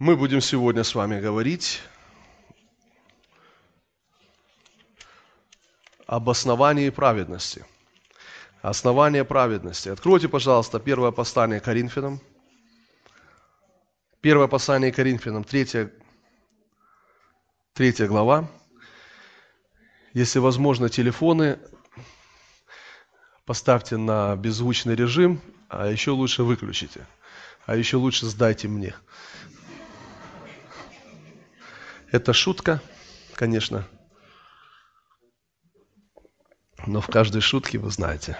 Мы будем сегодня с вами говорить об основании праведности. Основание праведности. Откройте, пожалуйста, первое послание Коринфянам. Первое послание Коринфянам, третья, третья глава. Если возможно, телефоны поставьте на беззвучный режим, а еще лучше выключите. А еще лучше сдайте мне. Это шутка, конечно. Но в каждой шутке вы знаете.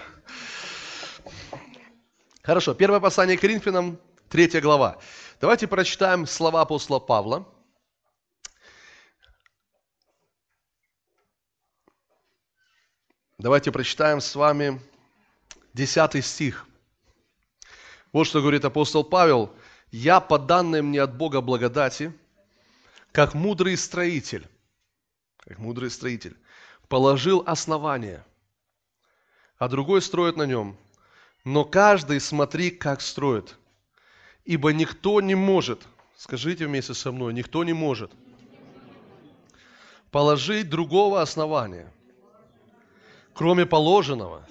Хорошо, первое послание к Коринфянам, третья глава. Давайте прочитаем слова апостола Павла. Давайте прочитаем с вами 10 стих. Вот что говорит апостол Павел. «Я, по данной мне от Бога благодати, как мудрый строитель, как мудрый строитель, положил основание, а другой строит на нем. Но каждый смотри, как строит. Ибо никто не может, скажите вместе со мной, никто не может положить другого основания, кроме положенного,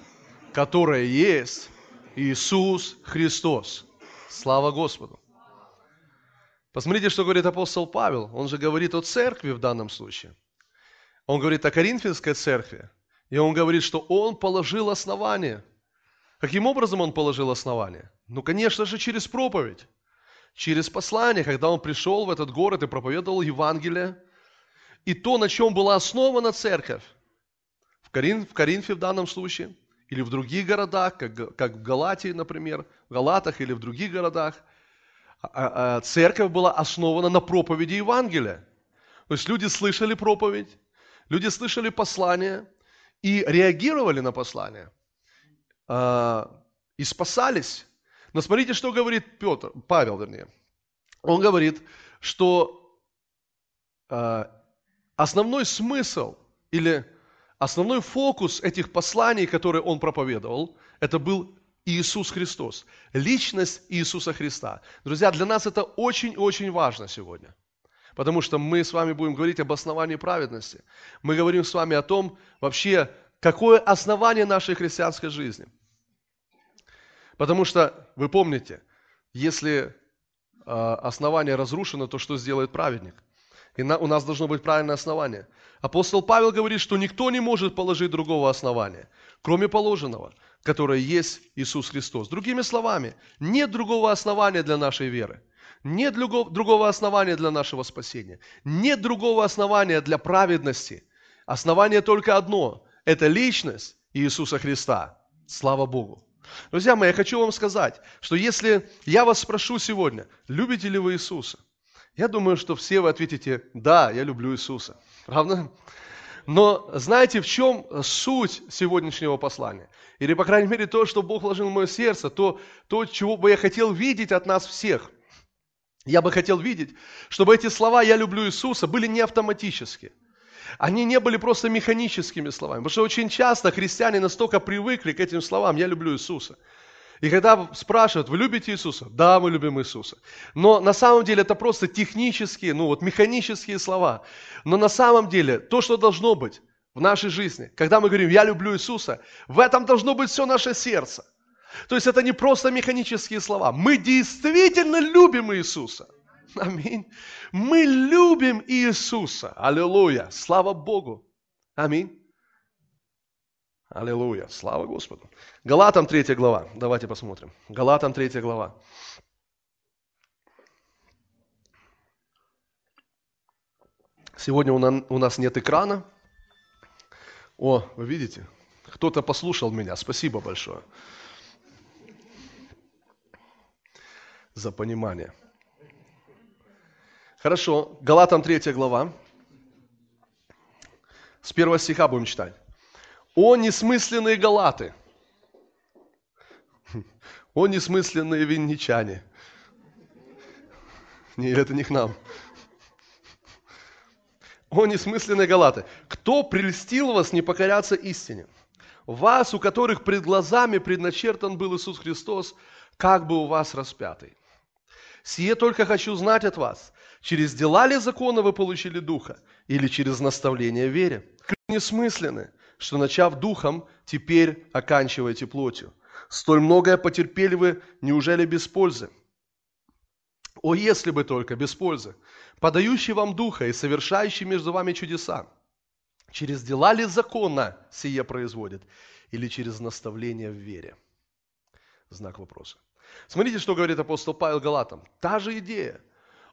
которое есть Иисус Христос. Слава Господу! Посмотрите, что говорит апостол Павел. Он же говорит о церкви в данном случае. Он говорит о Коринфянской церкви. И он говорит, что он положил основание. Каким образом он положил основание? Ну, конечно же, через проповедь. Через послание, когда он пришел в этот город и проповедовал Евангелие. И то, на чем была основана церковь. В, Корин, в Коринфе в данном случае. Или в других городах, как, как в Галатии, например. В Галатах или в других городах – церковь была основана на проповеди Евангелия. То есть люди слышали проповедь, люди слышали послание и реагировали на послание. А, и спасались. Но смотрите, что говорит Петр, Павел, вернее. Он говорит, что основной смысл или основной фокус этих посланий, которые он проповедовал, это был Иисус Христос, личность Иисуса Христа. Друзья, для нас это очень-очень важно сегодня. Потому что мы с вами будем говорить об основании праведности. Мы говорим с вами о том, вообще, какое основание нашей христианской жизни. Потому что, вы помните, если а, основание разрушено, то что сделает праведник? И на, у нас должно быть правильное основание. Апостол Павел говорит, что никто не может положить другого основания, кроме положенного – которое есть Иисус Христос. Другими словами, нет другого основания для нашей веры. Нет другого основания для нашего спасения. Нет другого основания для праведности. Основание только одно – это личность Иисуса Христа. Слава Богу. Друзья мои, я хочу вам сказать, что если я вас спрошу сегодня, любите ли вы Иисуса? Я думаю, что все вы ответите, да, я люблю Иисуса. Правда? Но знаете, в чем суть сегодняшнего послания? Или, по крайней мере, то, что Бог вложил в мое сердце, то, то, чего бы я хотел видеть от нас всех. Я бы хотел видеть, чтобы эти слова «я люблю Иисуса» были не автоматически. Они не были просто механическими словами. Потому что очень часто христиане настолько привыкли к этим словам «я люблю Иисуса». И когда спрашивают, вы любите Иисуса? Да, мы любим Иисуса. Но на самом деле это просто технические, ну вот механические слова. Но на самом деле то, что должно быть в нашей жизни, когда мы говорим, я люблю Иисуса, в этом должно быть все наше сердце. То есть это не просто механические слова. Мы действительно любим Иисуса. Аминь. Мы любим Иисуса. Аллилуйя. Слава Богу. Аминь. Аллилуйя. Слава Господу. Галатам 3 глава. Давайте посмотрим. Галатам 3 глава. Сегодня у нас нет экрана. О, вы видите? Кто-то послушал меня. Спасибо большое за понимание. Хорошо. Галатам 3 глава. С первого стиха будем читать. О, несмысленные галаты! О, несмысленные винничане! Не, это не к нам. О, несмысленные галаты! Кто прельстил вас не покоряться истине? Вас, у которых пред глазами предначертан был Иисус Христос, как бы у вас распятый. Сие только хочу знать от вас. Через дела ли закона вы получили Духа, или через наставление вере? Несмысленны, что, начав Духом, теперь оканчиваете плотью. Столь многое потерпели вы, неужели без пользы? О, если бы только без пользы, подающий вам Духа и совершающий между вами чудеса. Через дела ли закона сие производит, или через наставление в вере? Знак вопроса. Смотрите, что говорит апостол Павел Галатам. Та же идея.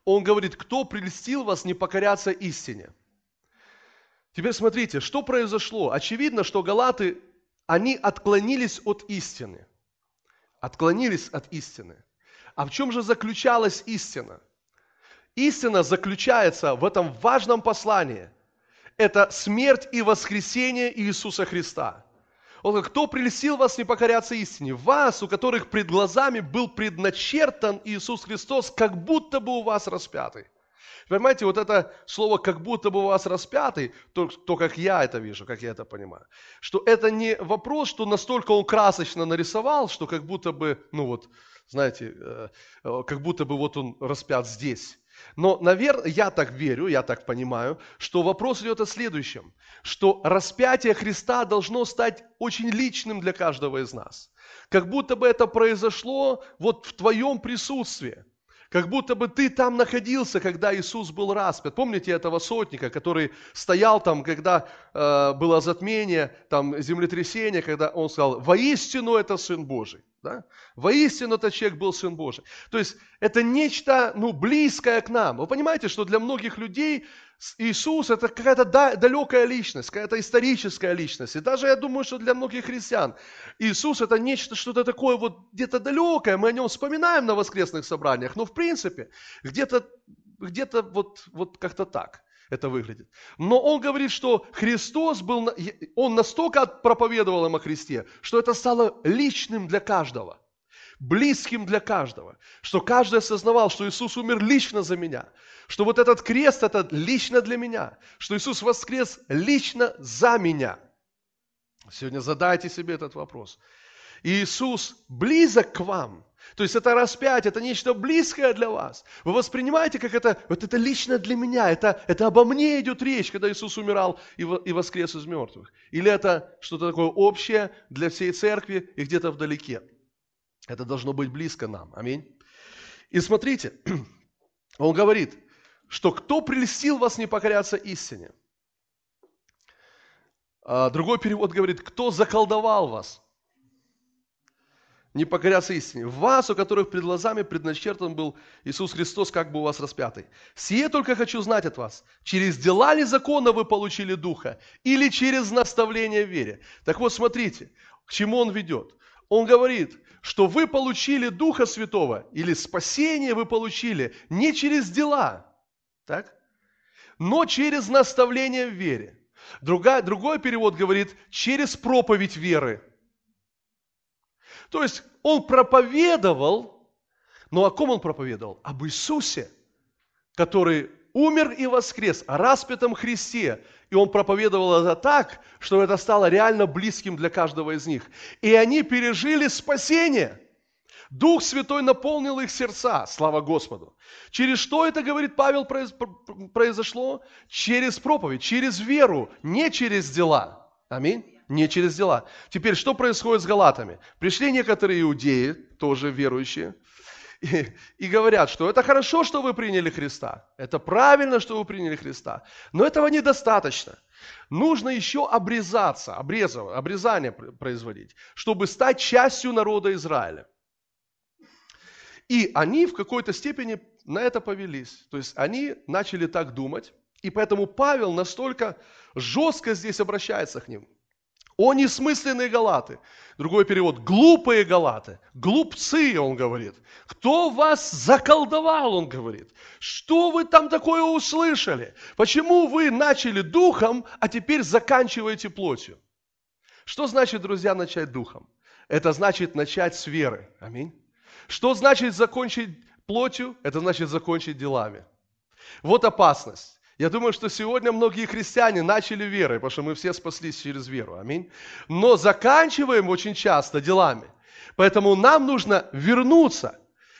Он говорит, кто прельстил вас не покоряться истине? Теперь смотрите, что произошло. Очевидно, что галаты, они отклонились от истины. Отклонились от истины. А в чем же заключалась истина? Истина заключается в этом важном послании. Это смерть и воскресение Иисуса Христа. Он говорит, кто прельстил вас не покоряться истине? Вас, у которых пред глазами был предначертан Иисус Христос, как будто бы у вас распятый. Понимаете, вот это слово «как будто бы вас распятый», то, то как я это вижу, как я это понимаю, что это не вопрос, что настолько он красочно нарисовал, что как будто бы, ну вот, знаете, э, э, как будто бы вот он распят здесь. Но, наверное, я так верю, я так понимаю, что вопрос идет о следующем, что распятие Христа должно стать очень личным для каждого из нас. Как будто бы это произошло вот в твоем присутствии. Как будто бы ты там находился, когда Иисус был распят. Помните этого сотника, который стоял там, когда э, было затмение, там землетрясение, когда он сказал, воистину это Сын Божий. Да? Воистину этот человек был Сын Божий. То есть это нечто ну, близкое к нам. Вы понимаете, что для многих людей Иисус это какая-то далекая личность, какая-то историческая личность. И даже я думаю, что для многих христиан Иисус это нечто, что-то такое вот где-то далекое. Мы о нем вспоминаем на воскресных собраниях, но в принципе где-то где вот, вот как-то так это выглядит. Но он говорит, что Христос был, он настолько проповедовал им о Христе, что это стало личным для каждого близким для каждого, что каждый осознавал, что Иисус умер лично за меня, что вот этот крест, это лично для меня, что Иисус воскрес лично за меня. Сегодня задайте себе этот вопрос. Иисус близок к вам. То есть это распятие, это нечто близкое для вас. Вы воспринимаете, как это, вот это лично для меня, это, это обо мне идет речь, когда Иисус умирал и, и воскрес из мертвых. Или это что-то такое общее для всей церкви и где-то вдалеке. Это должно быть близко нам. Аминь. И смотрите, он говорит, что кто прельстил вас не покоряться истине? А другой перевод говорит, кто заколдовал вас не покоряться истине. Вас, у которых пред глазами предначертан был Иисус Христос, как бы у вас распятый. Сие только хочу знать от вас. Через дела ли закона вы получили Духа? Или через наставление в вере? Так вот, смотрите, к чему он ведет. Он говорит, что вы получили Духа Святого, или спасение вы получили не через дела, так? но через наставление в вере. Другая, другой перевод говорит, через проповедь веры. То есть он проповедовал, но о ком он проповедовал? Об Иисусе, который умер и воскрес, о распятом Христе. И он проповедовал это так, что это стало реально близким для каждого из них. И они пережили спасение. Дух Святой наполнил их сердца, слава Господу. Через что это, говорит Павел, произошло? Через проповедь, через веру, не через дела. Аминь. Не через дела. Теперь, что происходит с галатами? Пришли некоторые иудеи, тоже верующие, и, и говорят, что это хорошо, что вы приняли Христа, это правильно, что вы приняли Христа, но этого недостаточно. Нужно еще обрезаться, обрезав, обрезание производить, чтобы стать частью народа Израиля. И они в какой-то степени на это повелись. То есть они начали так думать, и поэтому Павел настолько жестко здесь обращается к ним. О несмысленные галаты. Другой перевод. Глупые галаты. Глупцы, он говорит. Кто вас заколдовал, он говорит. Что вы там такое услышали? Почему вы начали духом, а теперь заканчиваете плотью? Что значит, друзья, начать духом? Это значит начать с веры. Аминь. Что значит закончить плотью? Это значит закончить делами. Вот опасность. Я думаю, что сегодня многие христиане начали верой, потому что мы все спаслись через веру. Аминь. Но заканчиваем очень часто делами. Поэтому нам нужно вернуться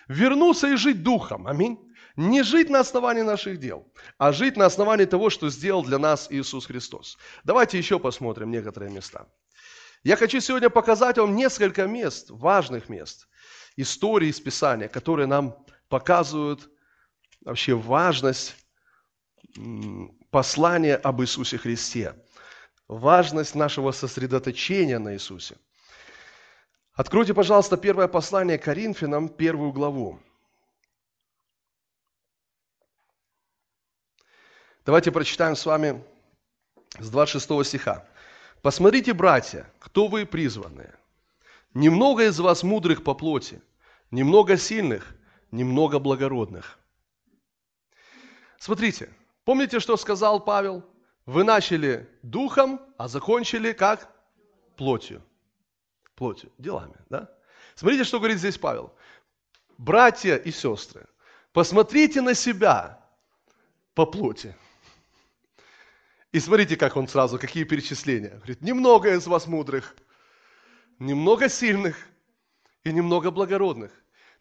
вернуться и жить духом. Аминь. Не жить на основании наших дел, а жить на основании того, что сделал для нас Иисус Христос. Давайте еще посмотрим некоторые места. Я хочу сегодня показать вам несколько мест, важных мест, истории из Писания, которые нам показывают вообще важность послания об Иисусе Христе, важность нашего сосредоточения на Иисусе. Откройте, пожалуйста, первое послание Коринфянам, первую главу. Давайте прочитаем с вами с 26 стиха. «Посмотрите, братья, кто вы призванные. Немного из вас мудрых по плоти, немного сильных, немного благородных». Смотрите, помните, что сказал Павел? Вы начали духом, а закончили как? Плотью. Плотью, делами, да? Смотрите, что говорит здесь Павел. Братья и сестры, посмотрите на себя по плоти. И смотрите, как он сразу, какие перечисления. Говорит, немного из вас мудрых, немного сильных и немного благородных.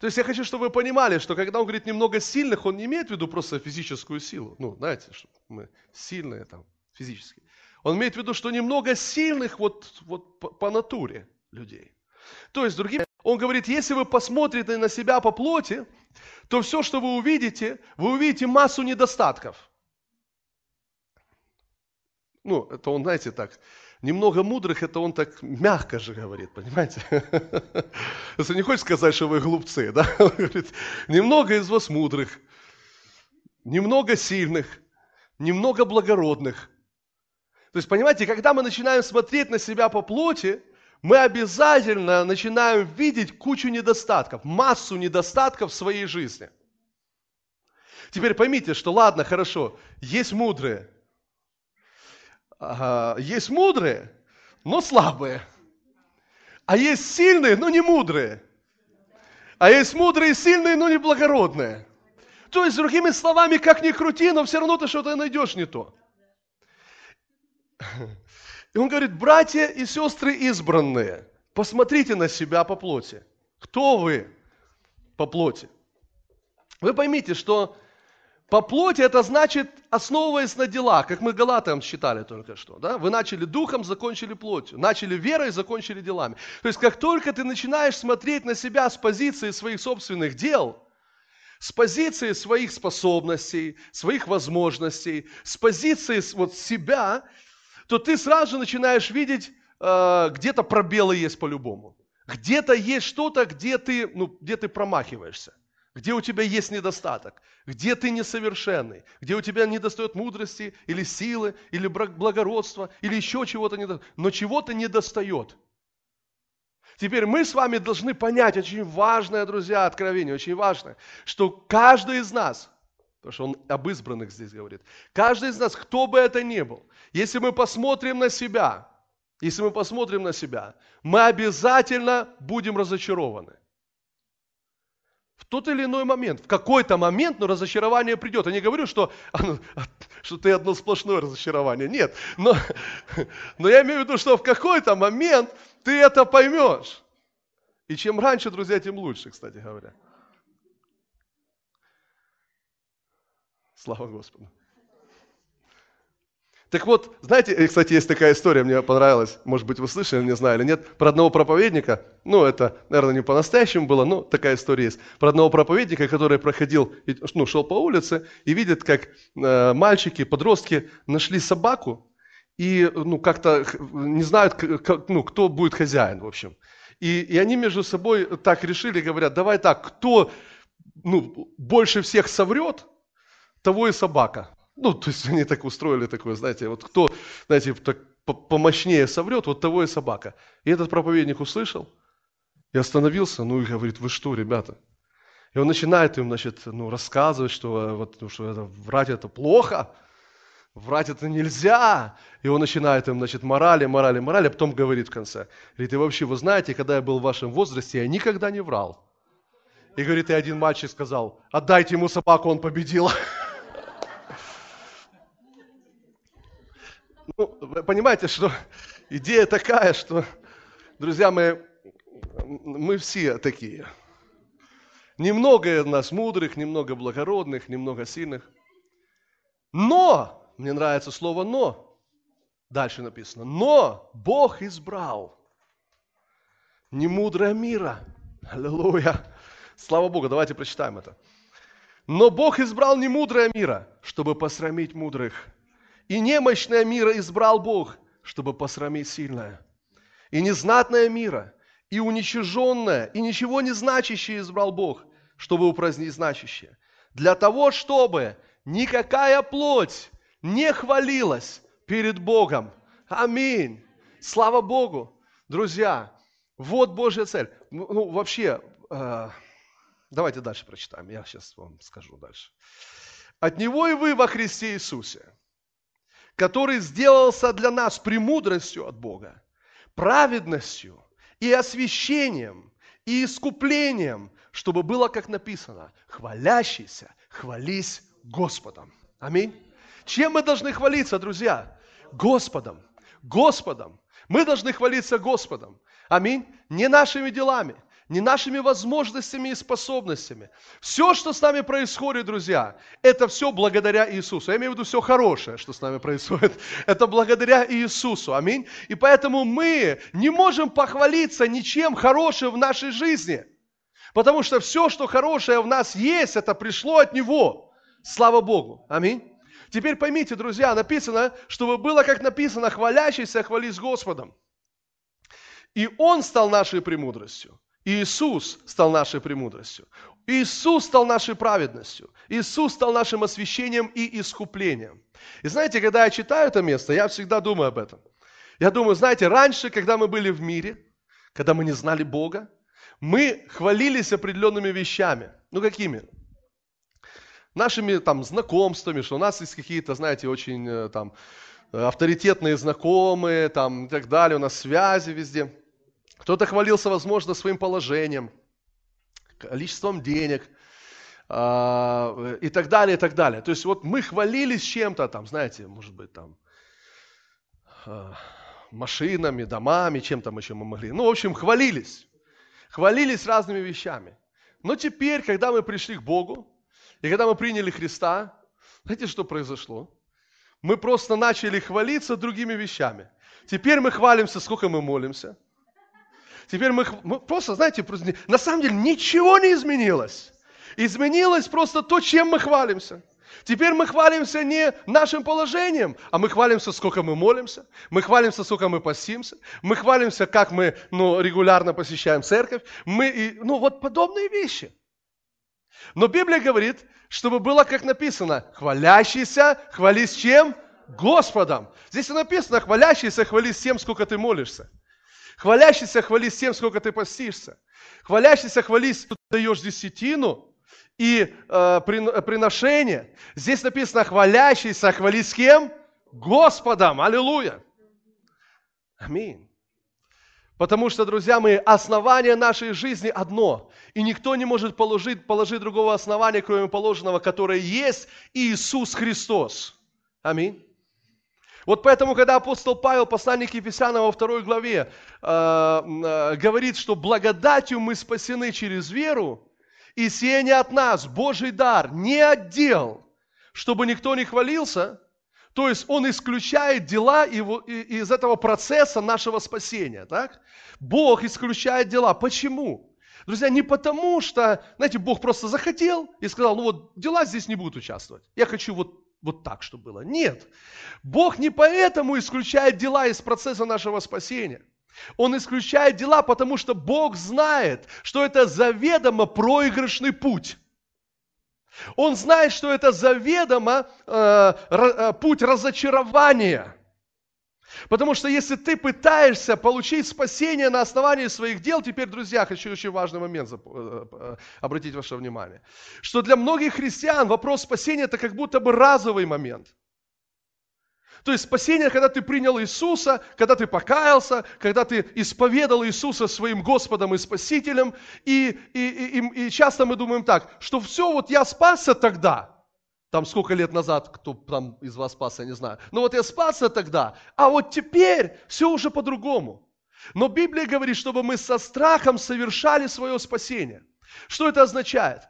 То есть я хочу, чтобы вы понимали, что когда он говорит немного сильных, он не имеет в виду просто физическую силу. Ну, знаете, что мы сильные там физически. Он имеет в виду, что немного сильных вот, вот по, по натуре людей. То есть, другим он говорит, если вы посмотрите на себя по плоти, то все, что вы увидите, вы увидите массу недостатков – ну, это он, знаете, так, немного мудрых, это он так мягко же говорит, понимаете? Если не хочешь сказать, что вы глупцы, да? Он говорит, немного из вас мудрых, немного сильных, немного благородных. То есть, понимаете, когда мы начинаем смотреть на себя по плоти, мы обязательно начинаем видеть кучу недостатков, массу недостатков в своей жизни. Теперь поймите, что ладно, хорошо, есть мудрые, есть мудрые, но слабые. А есть сильные, но не мудрые. А есть мудрые и сильные, но не благородные. То есть, другими словами, как ни крути, но все равно ты что-то найдешь не то. И он говорит, братья и сестры избранные, посмотрите на себя по плоти. Кто вы по плоти? Вы поймите, что по плоти это значит, основываясь на делах, как мы Галатам читали только что. Да? Вы начали духом, закончили плотью. Начали верой, закончили делами. То есть, как только ты начинаешь смотреть на себя с позиции своих собственных дел, с позиции своих способностей, своих возможностей, с позиции вот себя, то ты сразу начинаешь видеть, э, где-то пробелы есть по-любому. Где-то есть что-то, где ты, ну, где ты промахиваешься где у тебя есть недостаток, где ты несовершенный, где у тебя недостает мудрости или силы, или благородства, или еще чего-то недостает, но чего-то недостает. Теперь мы с вами должны понять очень важное, друзья, откровение, очень важное, что каждый из нас, потому что он об избранных здесь говорит, каждый из нас, кто бы это ни был, если мы посмотрим на себя, если мы посмотрим на себя, мы обязательно будем разочарованы в тот или иной момент, в какой-то момент, но разочарование придет. Я не говорю, что, что ты одно сплошное разочарование. Нет. Но, но я имею в виду, что в какой-то момент ты это поймешь. И чем раньше, друзья, тем лучше, кстати говоря. Слава Господу. Так вот, знаете, кстати, есть такая история, мне понравилась, может быть, вы слышали, не знаю или нет, про одного проповедника, ну, это, наверное, не по-настоящему было, но такая история есть, про одного проповедника, который проходил, ну, шел по улице и видит, как э, мальчики, подростки нашли собаку и, ну, как-то не знают, как, ну, кто будет хозяин, в общем. И, и они между собой так решили, говорят, давай так, кто, ну, больше всех соврет, того и собака. Ну, то есть они так устроили такое, знаете, вот кто, знаете, так помощнее соврет, вот того и собака. И этот проповедник услышал и остановился, ну и говорит, вы что, ребята? И он начинает им, значит, ну, рассказывать, что, вот, ну, что это, врать это плохо, врать это нельзя. И он начинает им, значит, морали, морали, морали, а потом говорит в конце, говорит, и вообще, вы знаете, когда я был в вашем возрасте, я никогда не врал. И говорит, и один мальчик сказал, отдайте ему собаку, он победил. Ну, вы понимаете, что идея такая, что, друзья мои, мы все такие. Немного нас мудрых, немного благородных, немного сильных. Но, мне нравится слово «но», дальше написано, но Бог избрал не мудрое мира. Аллилуйя. Слава Богу, давайте прочитаем это. Но Бог избрал не мудрое мира, чтобы посрамить мудрых. И немощное мира избрал Бог, чтобы посрамить сильное. И незнатное мира, и уничиженное, и ничего не значащее избрал Бог, чтобы упразднить значащее. Для того, чтобы никакая плоть не хвалилась перед Богом. Аминь. Слава Богу. Друзья, вот Божья цель. Ну, ну вообще, э, давайте дальше прочитаем. Я сейчас вам скажу дальше. От Него и вы во Христе Иисусе, который сделался для нас премудростью от Бога, праведностью и освящением, и искуплением, чтобы было, как написано, хвалящийся, хвались Господом. Аминь. Чем мы должны хвалиться, друзья? Господом. Господом. Мы должны хвалиться Господом. Аминь. Не нашими делами, не нашими возможностями и способностями. Все, что с нами происходит, друзья, это все благодаря Иисусу. Я имею в виду все хорошее, что с нами происходит. Это благодаря Иисусу. Аминь. И поэтому мы не можем похвалиться ничем хорошим в нашей жизни. Потому что все, что хорошее в нас есть, это пришло от Него. Слава Богу. Аминь. Теперь поймите, друзья, написано, чтобы было, как написано, хвалящийся, хвались Господом. И Он стал нашей премудростью. Иисус стал нашей премудростью. Иисус стал нашей праведностью. Иисус стал нашим освящением и искуплением. И знаете, когда я читаю это место, я всегда думаю об этом. Я думаю, знаете, раньше, когда мы были в мире, когда мы не знали Бога, мы хвалились определенными вещами. Ну, какими? Нашими там знакомствами, что у нас есть какие-то, знаете, очень э, там авторитетные знакомые, там и так далее, у нас связи везде. Кто-то хвалился, возможно, своим положением, количеством денег э, и так далее, и так далее. То есть вот мы хвалились чем-то там, знаете, может быть, там э, машинами, домами, чем там еще мы могли. Ну, в общем, хвалились хвалились разными вещами. Но теперь, когда мы пришли к Богу, и когда мы приняли Христа, знаете, что произошло? Мы просто начали хвалиться другими вещами. Теперь мы хвалимся, сколько мы молимся. Теперь мы, мы просто, знаете, на самом деле ничего не изменилось. Изменилось просто то, чем мы хвалимся. Теперь мы хвалимся не нашим положением, а мы хвалимся, сколько мы молимся, мы хвалимся, сколько мы постимся, мы хвалимся, как мы ну, регулярно посещаем церковь, мы, и, ну вот подобные вещи. Но Библия говорит, чтобы было, как написано, хвалящийся, хвались чем? Господом. Здесь написано, хвалящийся, хвались тем, сколько ты молишься. Хвалящийся, хвались тем, сколько ты постишься. Хвалящийся, хвались, ты даешь десятину, и э, приношение. Здесь написано хвалящийся, хвали с кем? Господом. Аллилуйя. Аминь. Потому что, друзья мои, основание нашей жизни одно. И никто не может положить, положить другого основания, кроме положенного, которое есть Иисус Христос. Аминь. Вот поэтому, когда апостол Павел, посланник Ефесянам во второй главе, э, э, говорит, что благодатью мы спасены через веру, и сие не от нас, Божий дар, не отдел, чтобы никто не хвалился. То есть он исключает дела из этого процесса нашего спасения. Так? Бог исключает дела. Почему? Друзья, не потому что, знаете, Бог просто захотел и сказал, ну вот дела здесь не будут участвовать. Я хочу вот, вот так, чтобы было. Нет. Бог не поэтому исключает дела из процесса нашего спасения. Он исключает дела, потому что Бог знает, что это заведомо проигрышный путь. Он знает, что это заведомо э, э, путь разочарования. Потому что если ты пытаешься получить спасение на основании своих дел, теперь, друзья, хочу очень важный момент э, э, обратить ваше внимание, что для многих христиан вопрос спасения это как будто бы разовый момент – то есть спасение, когда ты принял Иисуса, когда ты покаялся, когда ты исповедал Иисуса своим Господом и Спасителем. И, и, и, и часто мы думаем так, что все, вот я спасся тогда, там сколько лет назад, кто там из вас спасся, я не знаю. Но вот я спасся тогда, а вот теперь все уже по-другому. Но Библия говорит, чтобы мы со страхом совершали свое спасение. Что это означает?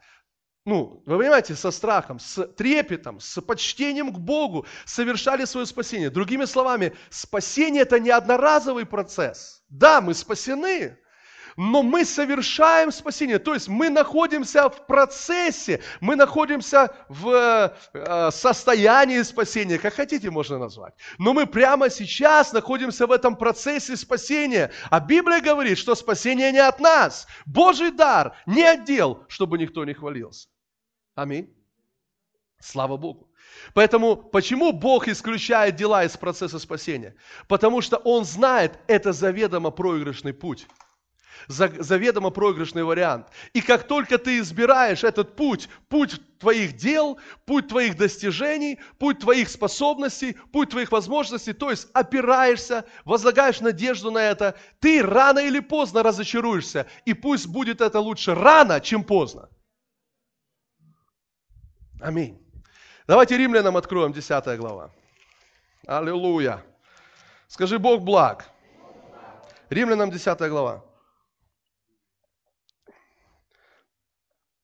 ну, вы понимаете, со страхом, с трепетом, с почтением к Богу совершали свое спасение. Другими словами, спасение – это не одноразовый процесс. Да, мы спасены, но мы совершаем спасение. То есть мы находимся в процессе, мы находимся в э, состоянии спасения, как хотите можно назвать. Но мы прямо сейчас находимся в этом процессе спасения. А Библия говорит, что спасение не от нас. Божий дар не отдел, чтобы никто не хвалился. Аминь. Слава Богу. Поэтому почему Бог исключает дела из процесса спасения? Потому что Он знает, это заведомо проигрышный путь. Заведомо проигрышный вариант. И как только ты избираешь этот путь, путь твоих дел, путь твоих достижений, путь твоих способностей, путь твоих возможностей, то есть опираешься, возлагаешь надежду на это, ты рано или поздно разочаруешься. И пусть будет это лучше рано, чем поздно. Аминь. Давайте римлянам откроем 10 глава. Аллилуйя. Скажи, Бог благ. Римлянам 10 глава.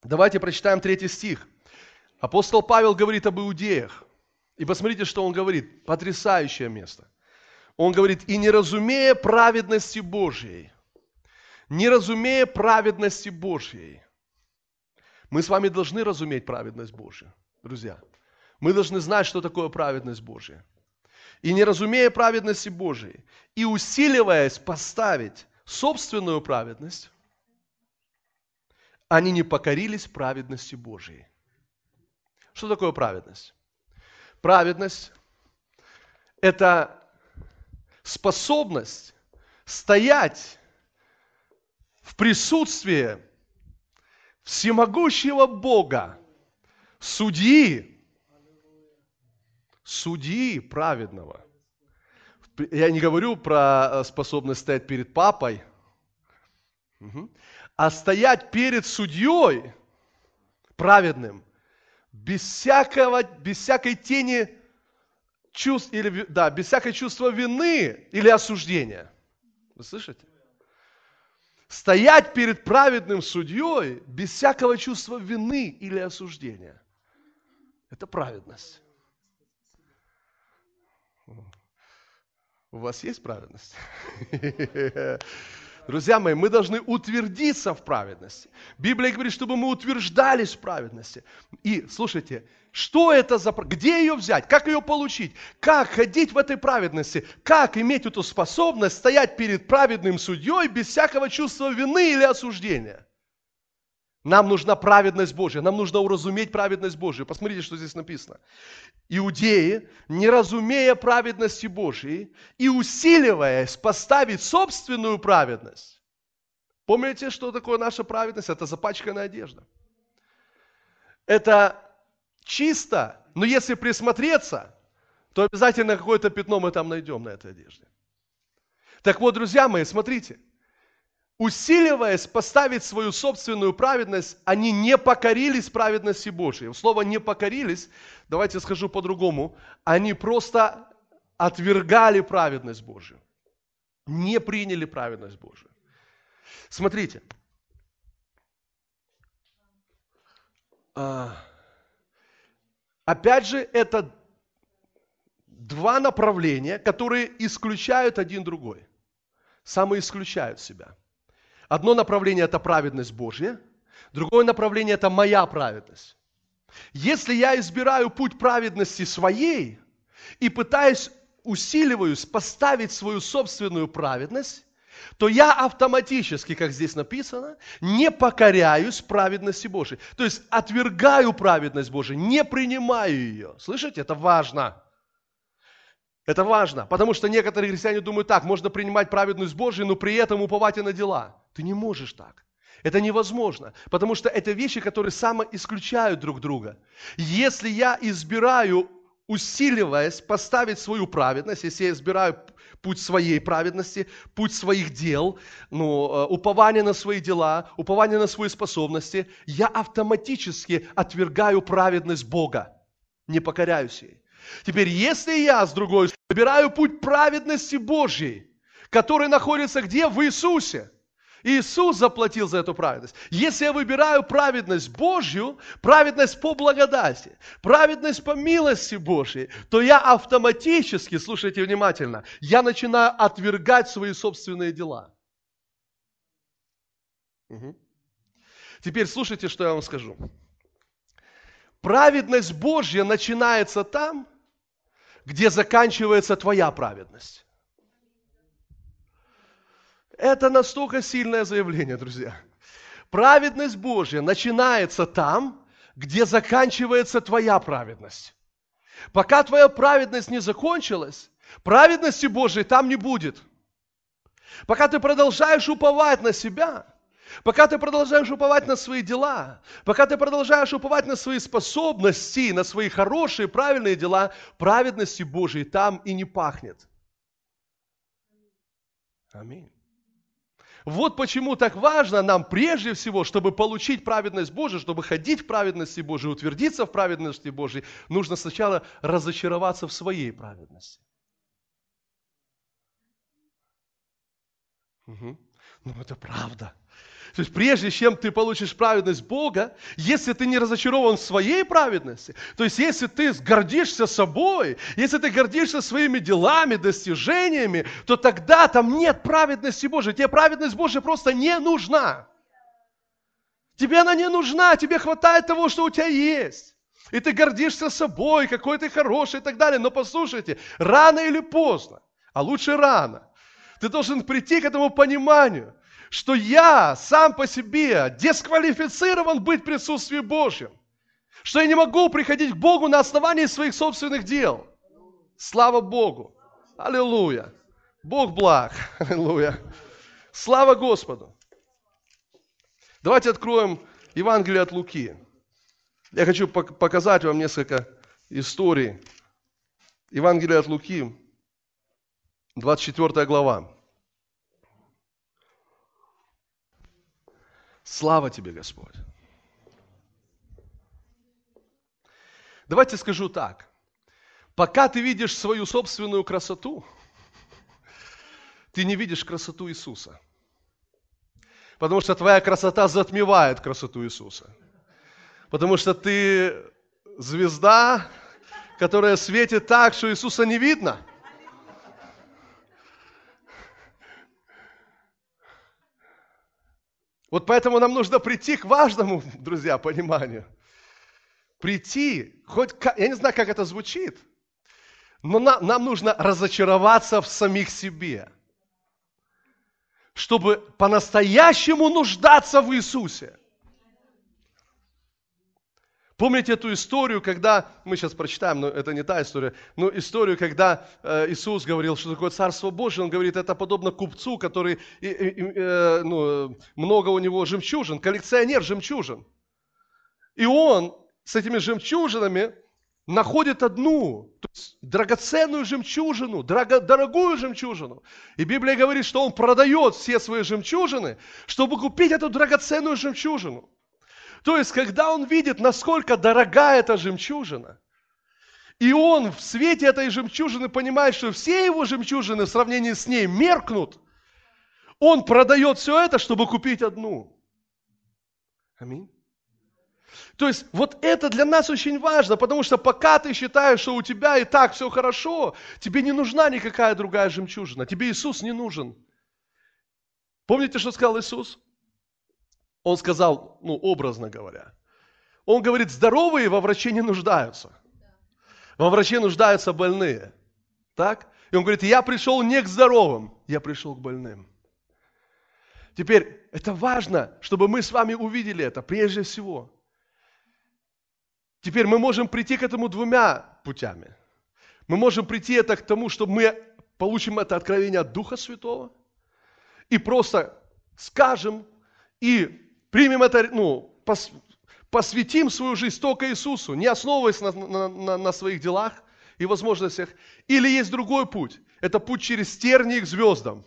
Давайте прочитаем третий стих. Апостол Павел говорит об иудеях. И посмотрите, что он говорит. Потрясающее место. Он говорит, и не разумея праведности Божьей, не разумея праведности Божьей, мы с вами должны разуметь праведность Божью, друзья. Мы должны знать, что такое праведность Божья. И не разумея праведности Божьей, и усиливаясь поставить собственную праведность, они не покорились праведности Божьей. Что такое праведность? Праведность – это способность стоять в присутствии всемогущего Бога, судьи, судьи праведного. Я не говорю про э, способность стоять перед папой, а стоять перед судьей праведным, без, всякого, без всякой тени чувств, или, да, без всякой чувства вины или осуждения. Вы слышите? стоять перед праведным судьей без всякого чувства вины или осуждения. Это праведность. У вас есть праведность? Друзья мои, мы должны утвердиться в праведности. Библия говорит, чтобы мы утверждались в праведности. И, слушайте, что это за... Где ее взять? Как ее получить? Как ходить в этой праведности? Как иметь эту способность стоять перед праведным судьей без всякого чувства вины или осуждения? Нам нужна праведность Божья, нам нужно уразуметь праведность Божью. Посмотрите, что здесь написано. Иудеи, не разумея праведности Божьей и усиливаясь поставить собственную праведность. Помните, что такое наша праведность? Это запачканная одежда. Это чисто, но если присмотреться, то обязательно какое-то пятно мы там найдем на этой одежде. Так вот, друзья мои, смотрите – усиливаясь поставить свою собственную праведность, они не покорились праведности Божьей. Слово «не покорились», давайте скажу по-другому, они просто отвергали праведность Божью, не приняли праведность Божью. Смотрите, а, опять же, это два направления, которые исключают один другой, самоисключают себя – Одно направление – это праведность Божья, другое направление – это моя праведность. Если я избираю путь праведности своей и пытаюсь, усиливаюсь поставить свою собственную праведность, то я автоматически, как здесь написано, не покоряюсь праведности Божьей. То есть отвергаю праведность Божию, не принимаю ее. Слышите, это важно. Это важно, потому что некоторые христиане думают так, можно принимать праведность Божию, но при этом уповать и на дела. Ты не можешь так. Это невозможно, потому что это вещи, которые самоисключают друг друга. Если я избираю, усиливаясь, поставить свою праведность, если я избираю путь своей праведности, путь своих дел, ну, э, упование на свои дела, упование на свои способности, я автоматически отвергаю праведность Бога, не покоряюсь ей. Теперь, если я, с другой стороны, выбираю путь праведности Божьей, который находится где? В Иисусе, Иисус заплатил за эту праведность. Если я выбираю праведность Божью, праведность по благодати, праведность по милости Божьей, то я автоматически, слушайте внимательно, я начинаю отвергать свои собственные дела. Угу. Теперь слушайте, что я вам скажу. Праведность Божья начинается там, где заканчивается твоя праведность. Это настолько сильное заявление, друзья. Праведность Божья начинается там, где заканчивается твоя праведность. Пока твоя праведность не закончилась, праведности Божьей там не будет. Пока ты продолжаешь уповать на себя, пока ты продолжаешь уповать на свои дела, пока ты продолжаешь уповать на свои способности, на свои хорошие, правильные дела, праведности Божьей там и не пахнет. Аминь. Вот почему так важно нам прежде всего, чтобы получить праведность Божию, чтобы ходить в праведности Божией, утвердиться в праведности Божией, нужно сначала разочароваться в своей праведности. Угу. Ну, это правда. То есть прежде чем ты получишь праведность Бога, если ты не разочарован в своей праведности, то есть если ты гордишься собой, если ты гордишься своими делами, достижениями, то тогда там нет праведности Божьей. Тебе праведность Божья просто не нужна. Тебе она не нужна, тебе хватает того, что у тебя есть. И ты гордишься собой, какой ты хороший и так далее. Но послушайте, рано или поздно, а лучше рано, ты должен прийти к этому пониманию, что я сам по себе дисквалифицирован быть в присутствии Божьем. Что я не могу приходить к Богу на основании своих собственных дел. Слава Богу. Аллилуйя. Бог благ. Аллилуйя. Слава Господу. Давайте откроем Евангелие от Луки. Я хочу показать вам несколько историй. Евангелие от Луки, 24 глава. Слава тебе, Господь. Давайте скажу так. Пока ты видишь свою собственную красоту, ты не видишь красоту Иисуса. Потому что твоя красота затмевает красоту Иисуса. Потому что ты звезда, которая светит так, что Иисуса не видно. Вот поэтому нам нужно прийти к важному, друзья, пониманию. Прийти, хоть, я не знаю, как это звучит, но нам, нам нужно разочароваться в самих себе, чтобы по-настоящему нуждаться в Иисусе. Помните эту историю, когда, мы сейчас прочитаем, но это не та история, но историю, когда э, Иисус говорил, что такое Царство Божие, он говорит, это подобно купцу, который, э, ну, много у него жемчужин, коллекционер жемчужин. И он с этими жемчужинами находит одну, то есть драгоценную жемчужину, дорого, дорогую жемчужину. И Библия говорит, что он продает все свои жемчужины, чтобы купить эту драгоценную жемчужину. То есть, когда он видит, насколько дорога эта жемчужина, и он в свете этой жемчужины понимает, что все его жемчужины в сравнении с ней меркнут, он продает все это, чтобы купить одну. Аминь. То есть вот это для нас очень важно, потому что пока ты считаешь, что у тебя и так все хорошо, тебе не нужна никакая другая жемчужина, тебе Иисус не нужен. Помните, что сказал Иисус? Он сказал, ну, образно говоря. Он говорит, здоровые во враче не нуждаются. Во враче нуждаются больные. Так? И он говорит, я пришел не к здоровым, я пришел к больным. Теперь, это важно, чтобы мы с вами увидели это прежде всего. Теперь мы можем прийти к этому двумя путями. Мы можем прийти это к тому, чтобы мы получим это откровение от Духа Святого и просто скажем и примем это, ну, пос, посвятим свою жизнь только Иисусу, не основываясь на, на, на, на своих делах и возможностях. Или есть другой путь. Это путь через тернии к звездам.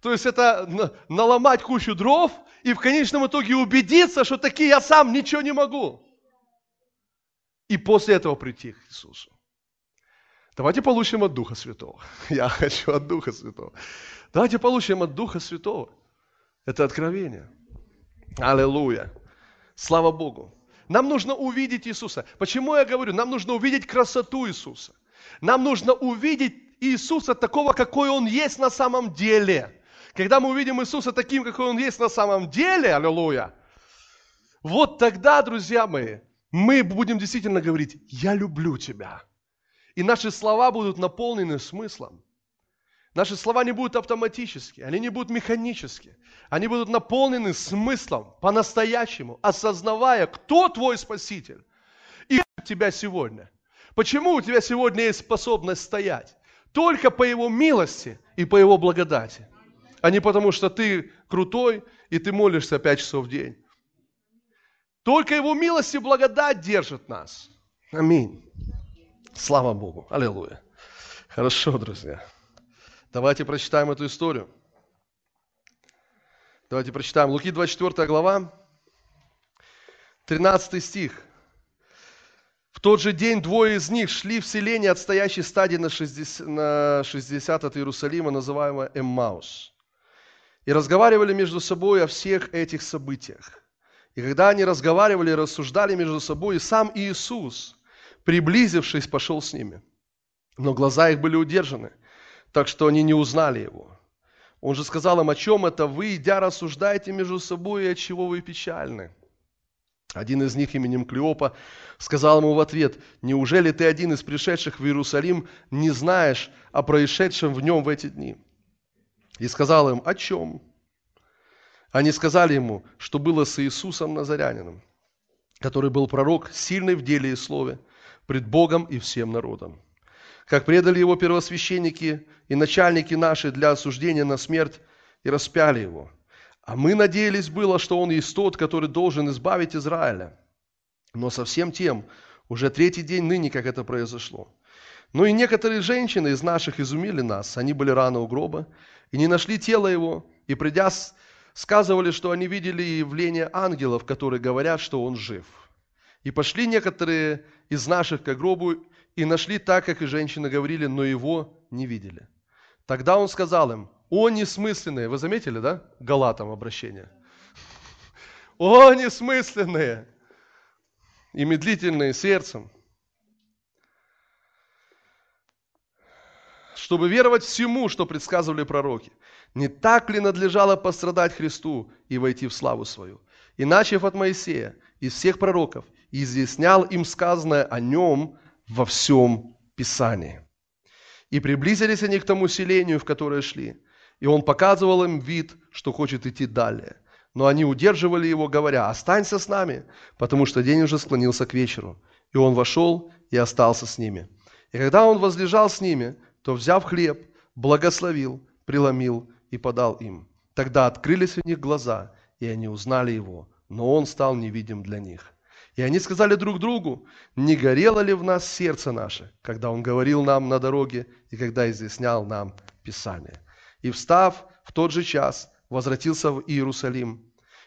То есть это наломать кучу дров и в конечном итоге убедиться, что таки я сам ничего не могу. И после этого прийти к Иисусу. Давайте получим от Духа Святого. Я хочу от Духа Святого. Давайте получим от Духа Святого. Это откровение. Аллилуйя. Слава Богу. Нам нужно увидеть Иисуса. Почему я говорю? Нам нужно увидеть красоту Иисуса. Нам нужно увидеть Иисуса такого, какой Он есть на самом деле. Когда мы увидим Иисуса таким, какой Он есть на самом деле, аллилуйя, вот тогда, друзья мои, мы будем действительно говорить, я люблю тебя. И наши слова будут наполнены смыслом. Наши слова не будут автоматически, они не будут механически. Они будут наполнены смыслом, по-настоящему, осознавая, кто твой Спаситель и тебя сегодня. Почему у тебя сегодня есть способность стоять? Только по Его милости и по Его благодати. А не потому, что ты крутой и ты молишься пять часов в день. Только Его милость и благодать держит нас. Аминь. Слава Богу. Аллилуйя. Хорошо, друзья. Давайте прочитаем эту историю. Давайте прочитаем. Луки 24 глава, 13 стих. В тот же день двое из них шли в селение, отстоящей стадии на 60, на 60 от Иерусалима, называемое Эммаус, и разговаривали между собой о всех этих событиях. И когда они разговаривали и рассуждали между собой, и сам Иисус, приблизившись, пошел с ними. Но глаза их были удержаны, так что они не узнали его. Он же сказал им, о чем это вы, идя, рассуждаете между собой, и от чего вы печальны. Один из них именем Клеопа сказал ему в ответ, «Неужели ты один из пришедших в Иерусалим не знаешь о происшедшем в нем в эти дни?» И сказал им, «О чем?» Они сказали ему, что было с Иисусом Назарянином, который был пророк, сильный в деле и слове, пред Богом и всем народом как предали его первосвященники и начальники наши для осуждения на смерть и распяли его. А мы надеялись было, что он есть тот, который должен избавить Израиля. Но совсем тем, уже третий день ныне, как это произошло. Ну и некоторые женщины из наших изумили нас. Они были рано у гроба и не нашли тело его, и придя, сказывали, что они видели явление ангелов, которые говорят, что он жив. И пошли некоторые из наших к гробу и нашли так, как и женщины говорили, но его не видели. Тогда он сказал им, о несмысленные, вы заметили, да, Галатам обращение? О несмысленные и медлительные сердцем, чтобы веровать всему, что предсказывали пророки. Не так ли надлежало пострадать Христу и войти в славу свою? И начав от Моисея, из всех пророков, изъяснял им сказанное о нем во всем Писании. И приблизились они к тому селению, в которое шли. И он показывал им вид, что хочет идти далее. Но они удерживали его, говоря, останься с нами, потому что день уже склонился к вечеру. И он вошел и остался с ними. И когда он возлежал с ними, то, взяв хлеб, благословил, преломил и подал им. Тогда открылись у них глаза, и они узнали его, но он стал невидим для них. И они сказали друг другу, не горело ли в нас сердце наше, когда он говорил нам на дороге и когда изъяснял нам Писание. И встав в тот же час, возвратился в Иерусалим.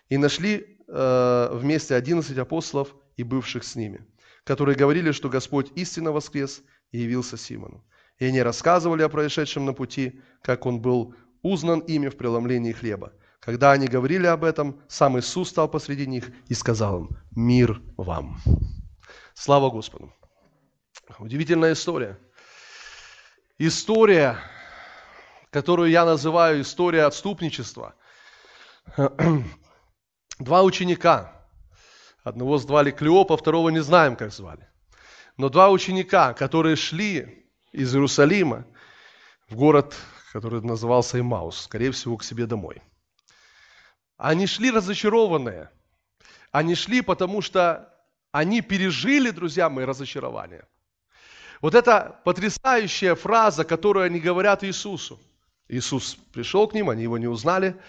И нашли э, вместе одиннадцать апостолов и бывших с ними, которые говорили, что Господь истинно воскрес и явился Симону. И они рассказывали о происшедшем на пути, как он был узнан ими в преломлении хлеба. Когда они говорили об этом, сам Иисус стал посреди них и сказал им, мир вам. Слава Господу. Удивительная история. История, которую я называю история отступничества. Два ученика. Одного звали Клеопа, второго не знаем, как звали. Но два ученика, которые шли из Иерусалима в город, который назывался Имаус, скорее всего, к себе домой – они шли разочарованные. Они шли, потому что они пережили, друзья мои, разочарование. Вот эта потрясающая фраза, которую они говорят Иисусу. Иисус пришел к ним, они его не узнали.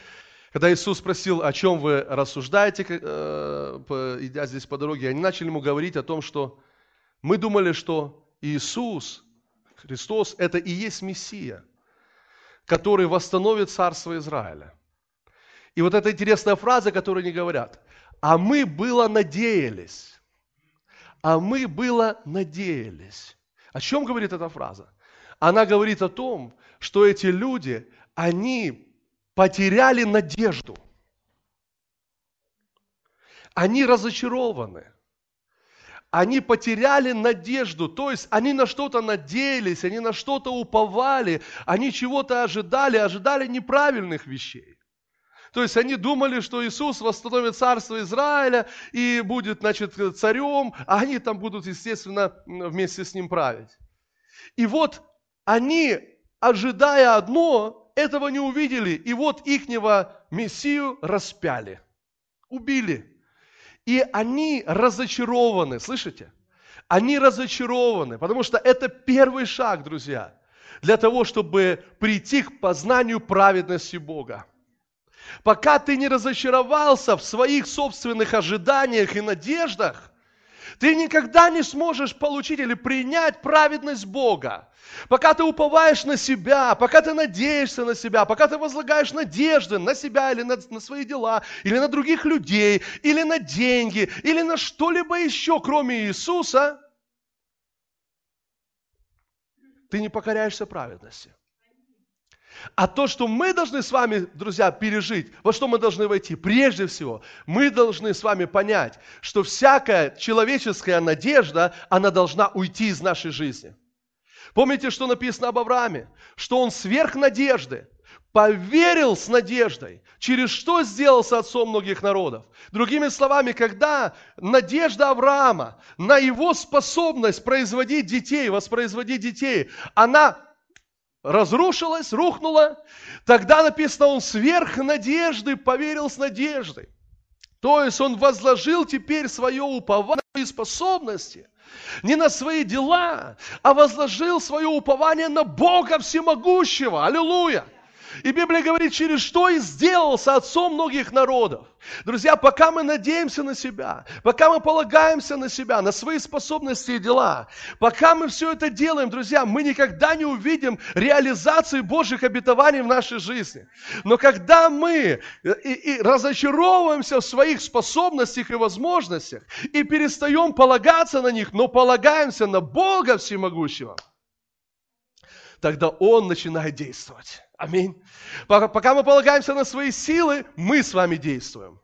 Когда Иисус спросил, о чем вы рассуждаете, э, идя здесь по дороге, они начали ему говорить о том, что мы думали, что Иисус, Христос, это и есть Мессия, который восстановит царство Израиля. И вот эта интересная фраза, которую они говорят. А мы было надеялись. А мы было надеялись. О чем говорит эта фраза? Она говорит о том, что эти люди, они потеряли надежду. они разочарованы. Они потеряли надежду, то есть они на что-то надеялись, они на что-то уповали, они чего-то ожидали, ожидали неправильных вещей. То есть они думали, что Иисус восстановит царство Израиля и будет, значит, царем, а они там будут, естественно, вместе с ним править. И вот они, ожидая одно, этого не увидели, и вот ихнего Мессию распяли, убили. И они разочарованы, слышите? Они разочарованы, потому что это первый шаг, друзья, для того, чтобы прийти к познанию праведности Бога. Пока ты не разочаровался в своих собственных ожиданиях и надеждах, ты никогда не сможешь получить или принять праведность Бога. Пока ты уповаешь на себя, пока ты надеешься на себя, пока ты возлагаешь надежды на себя или на, на свои дела, или на других людей, или на деньги, или на что-либо еще, кроме Иисуса, ты не покоряешься праведности. А то, что мы должны с вами, друзья, пережить, во что мы должны войти, прежде всего, мы должны с вами понять, что всякая человеческая надежда, она должна уйти из нашей жизни. Помните, что написано об Аврааме? Что он сверх надежды, поверил с надеждой, через что сделался отцом многих народов. Другими словами, когда надежда Авраама на его способность производить детей, воспроизводить детей, она разрушилась, рухнула, тогда написано, он сверх надежды поверил с надеждой. То есть он возложил теперь свое упование и способности не на свои дела, а возложил свое упование на Бога Всемогущего. Аллилуйя! И Библия говорит, через что и сделался отцом многих народов. Друзья, пока мы надеемся на себя, пока мы полагаемся на себя, на свои способности и дела, пока мы все это делаем, друзья, мы никогда не увидим реализации Божьих обетований в нашей жизни. Но когда мы и, и разочаровываемся в своих способностях и возможностях и перестаем полагаться на них, но полагаемся на Бога Всемогущего, тогда Он начинает действовать. Аминь. Пока мы полагаемся на свои силы, мы с вами действуем.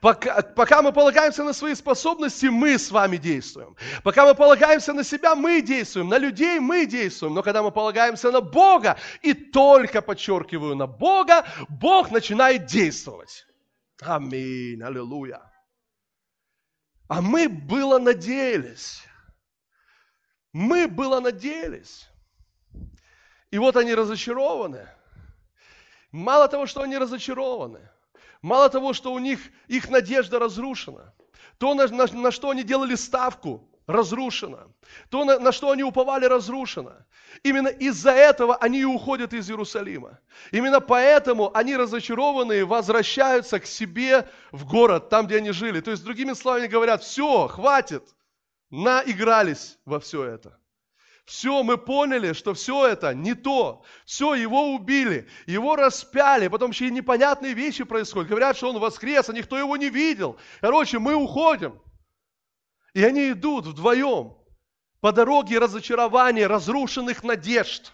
Пока, пока мы полагаемся на свои способности, мы с вами действуем. Пока мы полагаемся на себя, мы действуем. На людей мы действуем. Но когда мы полагаемся на Бога, и только подчеркиваю на Бога, Бог начинает действовать. Аминь. Аллилуйя. А мы было надеялись. Мы было надеялись. И вот они разочарованы. Мало того, что они разочарованы, мало того, что у них их надежда разрушена, то, на, на, на что они делали ставку, разрушено. То, на, на что они уповали, разрушено. Именно из-за этого они и уходят из Иерусалима. Именно поэтому они разочарованные возвращаются к себе в город, там, где они жили. То есть, другими словами говорят, все, хватит, наигрались во все это. Все, мы поняли, что все это не то. Все, его убили, его распяли, потом еще и непонятные вещи происходят. Говорят, что он воскрес, а никто его не видел. Короче, мы уходим. И они идут вдвоем по дороге разочарования, разрушенных надежд.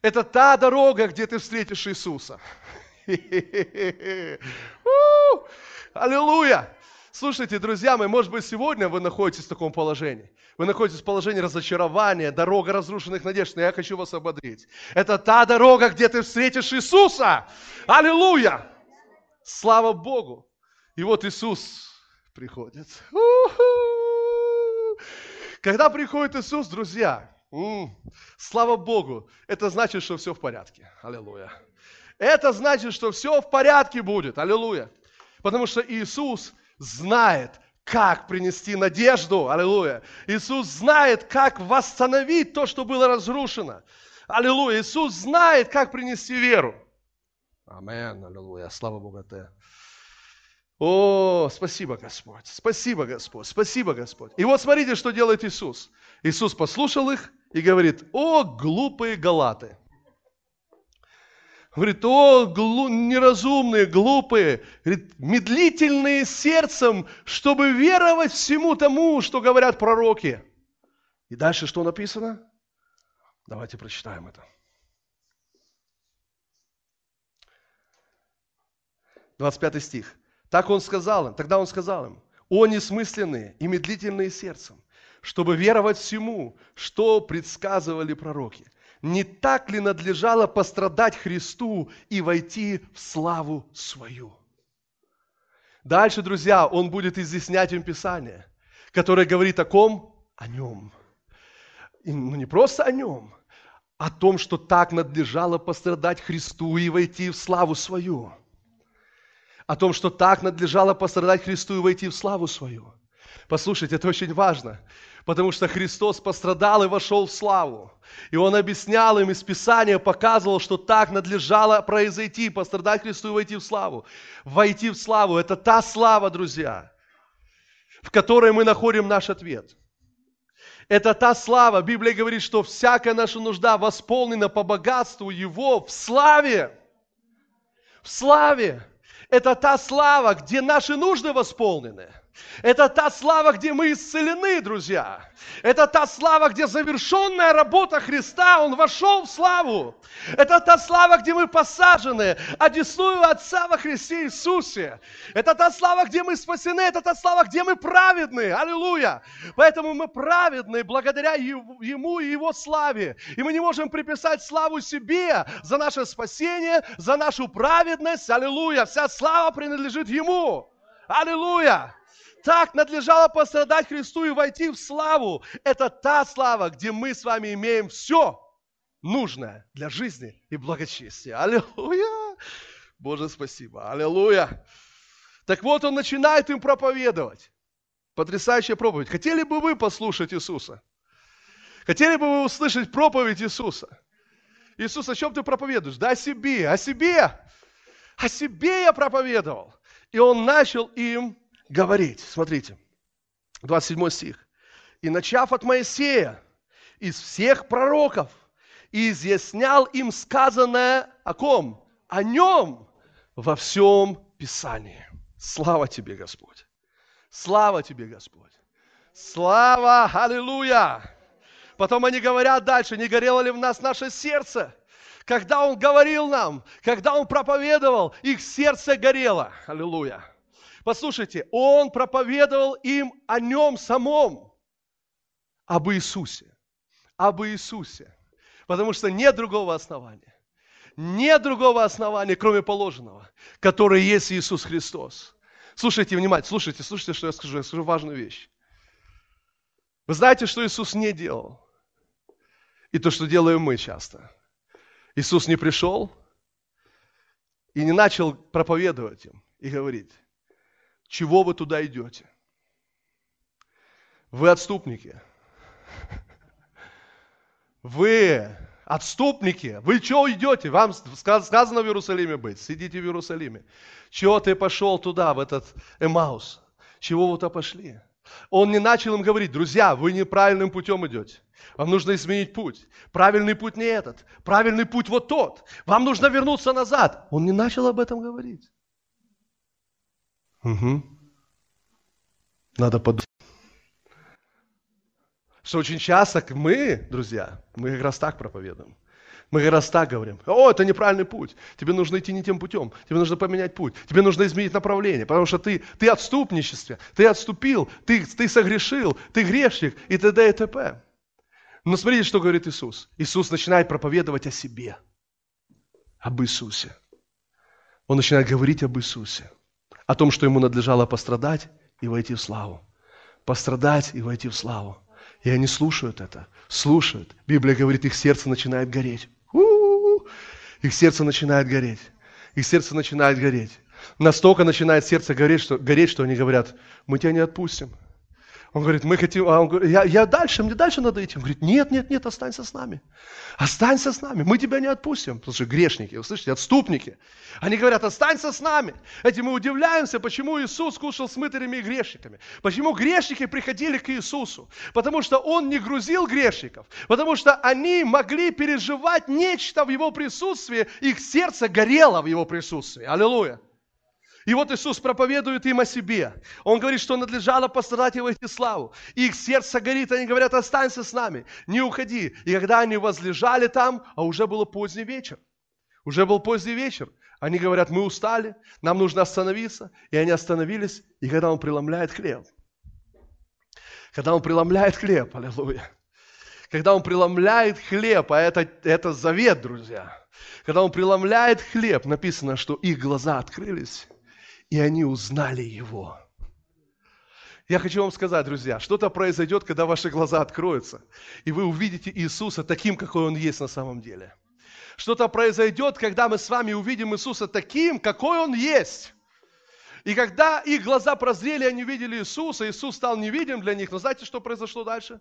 Это та дорога, где ты встретишь Иисуса. Аллилуйя! Слушайте, друзья мои, может быть, сегодня вы находитесь в таком положении. Вы находитесь в положении разочарования, дорога разрушенных надежд. Но я хочу вас ободрить. Это та дорога, где ты встретишь Иисуса. Аллилуйя! Слава Богу! И вот Иисус приходит. Когда приходит Иисус, друзья, слава Богу, это значит, что все в порядке. Аллилуйя. Это значит, что все в порядке будет. Аллилуйя. Потому что Иисус знает, как принести надежду. Аллилуйя. Иисус знает, как восстановить то, что было разрушено. Аллилуйя. Иисус знает, как принести веру. Амин. Аллилуйя. Слава Богу. Ты. О, спасибо, Господь. Спасибо, Господь. Спасибо, Господь. И вот смотрите, что делает Иисус. Иисус послушал их и говорит, о, глупые галаты. Говорит, о, глу, неразумные, глупые, говорит, медлительные сердцем, чтобы веровать всему тому, что говорят пророки. И дальше что написано? Давайте прочитаем это. 25 стих. Так он сказал им, тогда он сказал им, «О несмысленные и медлительные сердцем, чтобы веровать всему, что предсказывали пророки. Не так ли надлежало пострадать Христу и войти в славу свою?» Дальше, друзья, он будет изъяснять им Писание, которое говорит о ком? О нем. И, ну, не просто о нем, а о том, что так надлежало пострадать Христу и войти в славу свою. О том, что так надлежало пострадать Христу и войти в славу свою. Послушайте, это очень важно, потому что Христос пострадал и вошел в славу. И Он объяснял им из Писания, показывал, что так надлежало произойти, пострадать Христу и войти в славу. Войти в славу – это та слава, друзья, в которой мы находим наш ответ. Это та слава, Библия говорит, что всякая наша нужда восполнена по богатству Его в славе. В славе. Это та слава, где наши нужды восполнены – это та слава, где мы исцелены, друзья. Это та слава, где завершенная работа Христа, Он вошел в славу. Это та слава, где мы посажены, одесную Отца во Христе Иисусе. Это та слава, где мы спасены, это та слава, где мы праведны. Аллилуйя. Поэтому мы праведны благодаря Ему и Его славе. И мы не можем приписать славу себе за наше спасение, за нашу праведность. Аллилуйя. Вся слава принадлежит Ему. Аллилуйя так надлежало пострадать Христу и войти в славу. Это та слава, где мы с вами имеем все нужное для жизни и благочестия. Аллилуйя! Боже, спасибо. Аллилуйя! Так вот, он начинает им проповедовать. Потрясающая проповедь. Хотели бы вы послушать Иисуса? Хотели бы вы услышать проповедь Иисуса? Иисус, о чем ты проповедуешь? Да о себе, о себе. О себе я проповедовал. И он начал им говорить. Смотрите, 27 стих. «И начав от Моисея, из всех пророков, изъяснял им сказанное о ком? О нем во всем Писании». Слава тебе, Господь! Слава тебе, Господь! Слава! Аллилуйя! Потом они говорят дальше, не горело ли в нас наше сердце? Когда Он говорил нам, когда Он проповедовал, их сердце горело. Аллилуйя! Послушайте, он проповедовал им о нем самом, об Иисусе, об Иисусе. Потому что нет другого основания. Нет другого основания, кроме положенного, которое есть Иисус Христос. Слушайте внимательно, слушайте, слушайте, что я скажу. Я скажу важную вещь. Вы знаете, что Иисус не делал? И то, что делаем мы часто. Иисус не пришел и не начал проповедовать им и говорить, чего вы туда идете? Вы отступники. Вы отступники. Вы чего идете? Вам сказано в Иерусалиме быть. Сидите в Иерусалиме. Чего ты пошел туда, в этот Эмаус? Чего вы туда пошли? Он не начал им говорить, друзья, вы неправильным путем идете. Вам нужно изменить путь. Правильный путь не этот. Правильный путь вот тот. Вам нужно вернуться назад. Он не начал об этом говорить. Угу. Надо подумать. Что очень часто мы, друзья, мы как раз так проповедуем. Мы как раз так говорим, о, это неправильный путь, тебе нужно идти не тем путем, тебе нужно поменять путь, тебе нужно изменить направление, потому что ты, ты отступничестве, ты отступил, ты, ты согрешил, ты грешник и т.д. и т.п. Но смотрите, что говорит Иисус. Иисус начинает проповедовать о себе, об Иисусе. Он начинает говорить об Иисусе о том, что ему надлежало пострадать и войти в славу. Пострадать и войти в славу. И они слушают это, слушают. Библия говорит, их сердце начинает гореть. У-у-у. Их сердце начинает гореть. Их сердце начинает гореть. Настолько начинает сердце гореть что, гореть, что они говорят, мы тебя не отпустим. Он говорит, мы хотим, а он говорит, я, я дальше, мне дальше надо идти. Он говорит, нет, нет, нет, останься с нами. Останься с нами, мы тебя не отпустим. Потому что грешники, вы слышите, отступники. Они говорят, останься с нами. Этим мы удивляемся, почему Иисус кушал с мытарями и грешниками. Почему грешники приходили к Иисусу. Потому что Он не грузил грешников. Потому что они могли переживать нечто в Его присутствии. Их сердце горело в Его присутствии. Аллилуйя. И вот Иисус проповедует им о себе. Он говорит, что надлежало пострадать и войти славу. Их сердце горит, они говорят, останься с нами, не уходи. И когда они возлежали там, а уже было поздний вечер, уже был поздний вечер, Они говорят, мы устали, нам нужно остановиться. И они остановились, и когда он преломляет хлеб, когда он преломляет хлеб, аллилуйя, когда он преломляет хлеб, а это, это завет, друзья, когда он преломляет хлеб, написано, что их глаза открылись, и они узнали его. Я хочу вам сказать, друзья, что-то произойдет, когда ваши глаза откроются, и вы увидите Иисуса таким, какой Он есть на самом деле – что-то произойдет, когда мы с вами увидим Иисуса таким, какой Он есть. И когда их глаза прозрели, они увидели Иисуса, Иисус стал невидим для них. Но знаете, что произошло дальше?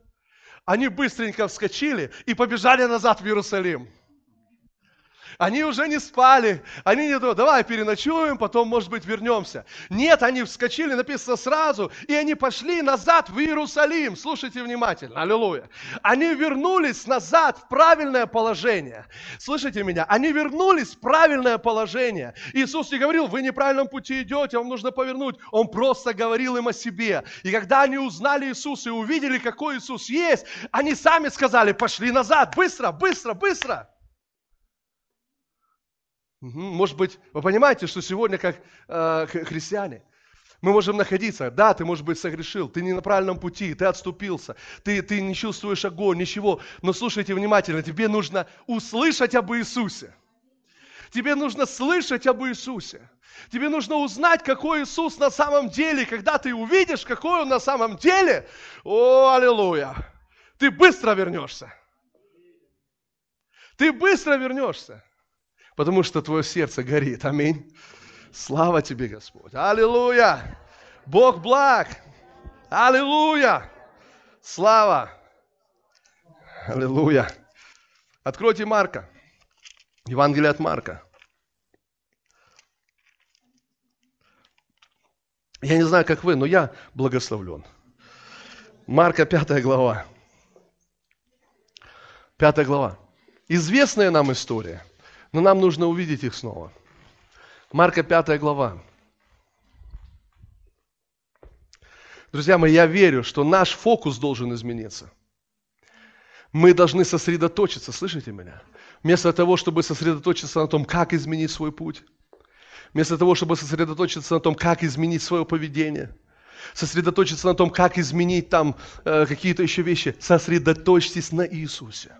Они быстренько вскочили и побежали назад в Иерусалим. Они уже не спали, они не думали, давай переночуем, потом, может быть, вернемся. Нет, они вскочили, написано сразу, и они пошли назад в Иерусалим. Слушайте внимательно, аллилуйя. Они вернулись назад в правильное положение. Слышите меня? Они вернулись в правильное положение. Иисус не говорил, вы неправильном пути идете, вам нужно повернуть. Он просто говорил им о себе. И когда они узнали Иисуса и увидели, какой Иисус есть, они сами сказали, пошли назад, быстро, быстро, быстро. Может быть, вы понимаете, что сегодня, как э, христиане, мы можем находиться, да, ты, может быть, согрешил, ты не на правильном пути, ты отступился, ты, ты не чувствуешь огонь, ничего. Но слушайте внимательно, тебе нужно услышать об Иисусе. Тебе нужно слышать об Иисусе. Тебе нужно узнать, какой Иисус на самом деле. Когда ты увидишь, какой Он на самом деле, о, аллилуйя, ты быстро вернешься. Ты быстро вернешься потому что твое сердце горит. Аминь. Слава тебе, Господь. Аллилуйя. Бог благ. Аллилуйя. Слава. Аллилуйя. Откройте Марка. Евангелие от Марка. Я не знаю, как вы, но я благословлен. Марка, пятая глава. Пятая глава. Известная нам история – но нам нужно увидеть их снова. Марка 5 глава. Друзья мои, я верю, что наш фокус должен измениться. Мы должны сосредоточиться, слышите меня? Вместо того, чтобы сосредоточиться на том, как изменить свой путь, вместо того, чтобы сосредоточиться на том, как изменить свое поведение, сосредоточиться на том, как изменить там э, какие-то еще вещи, сосредоточьтесь на Иисусе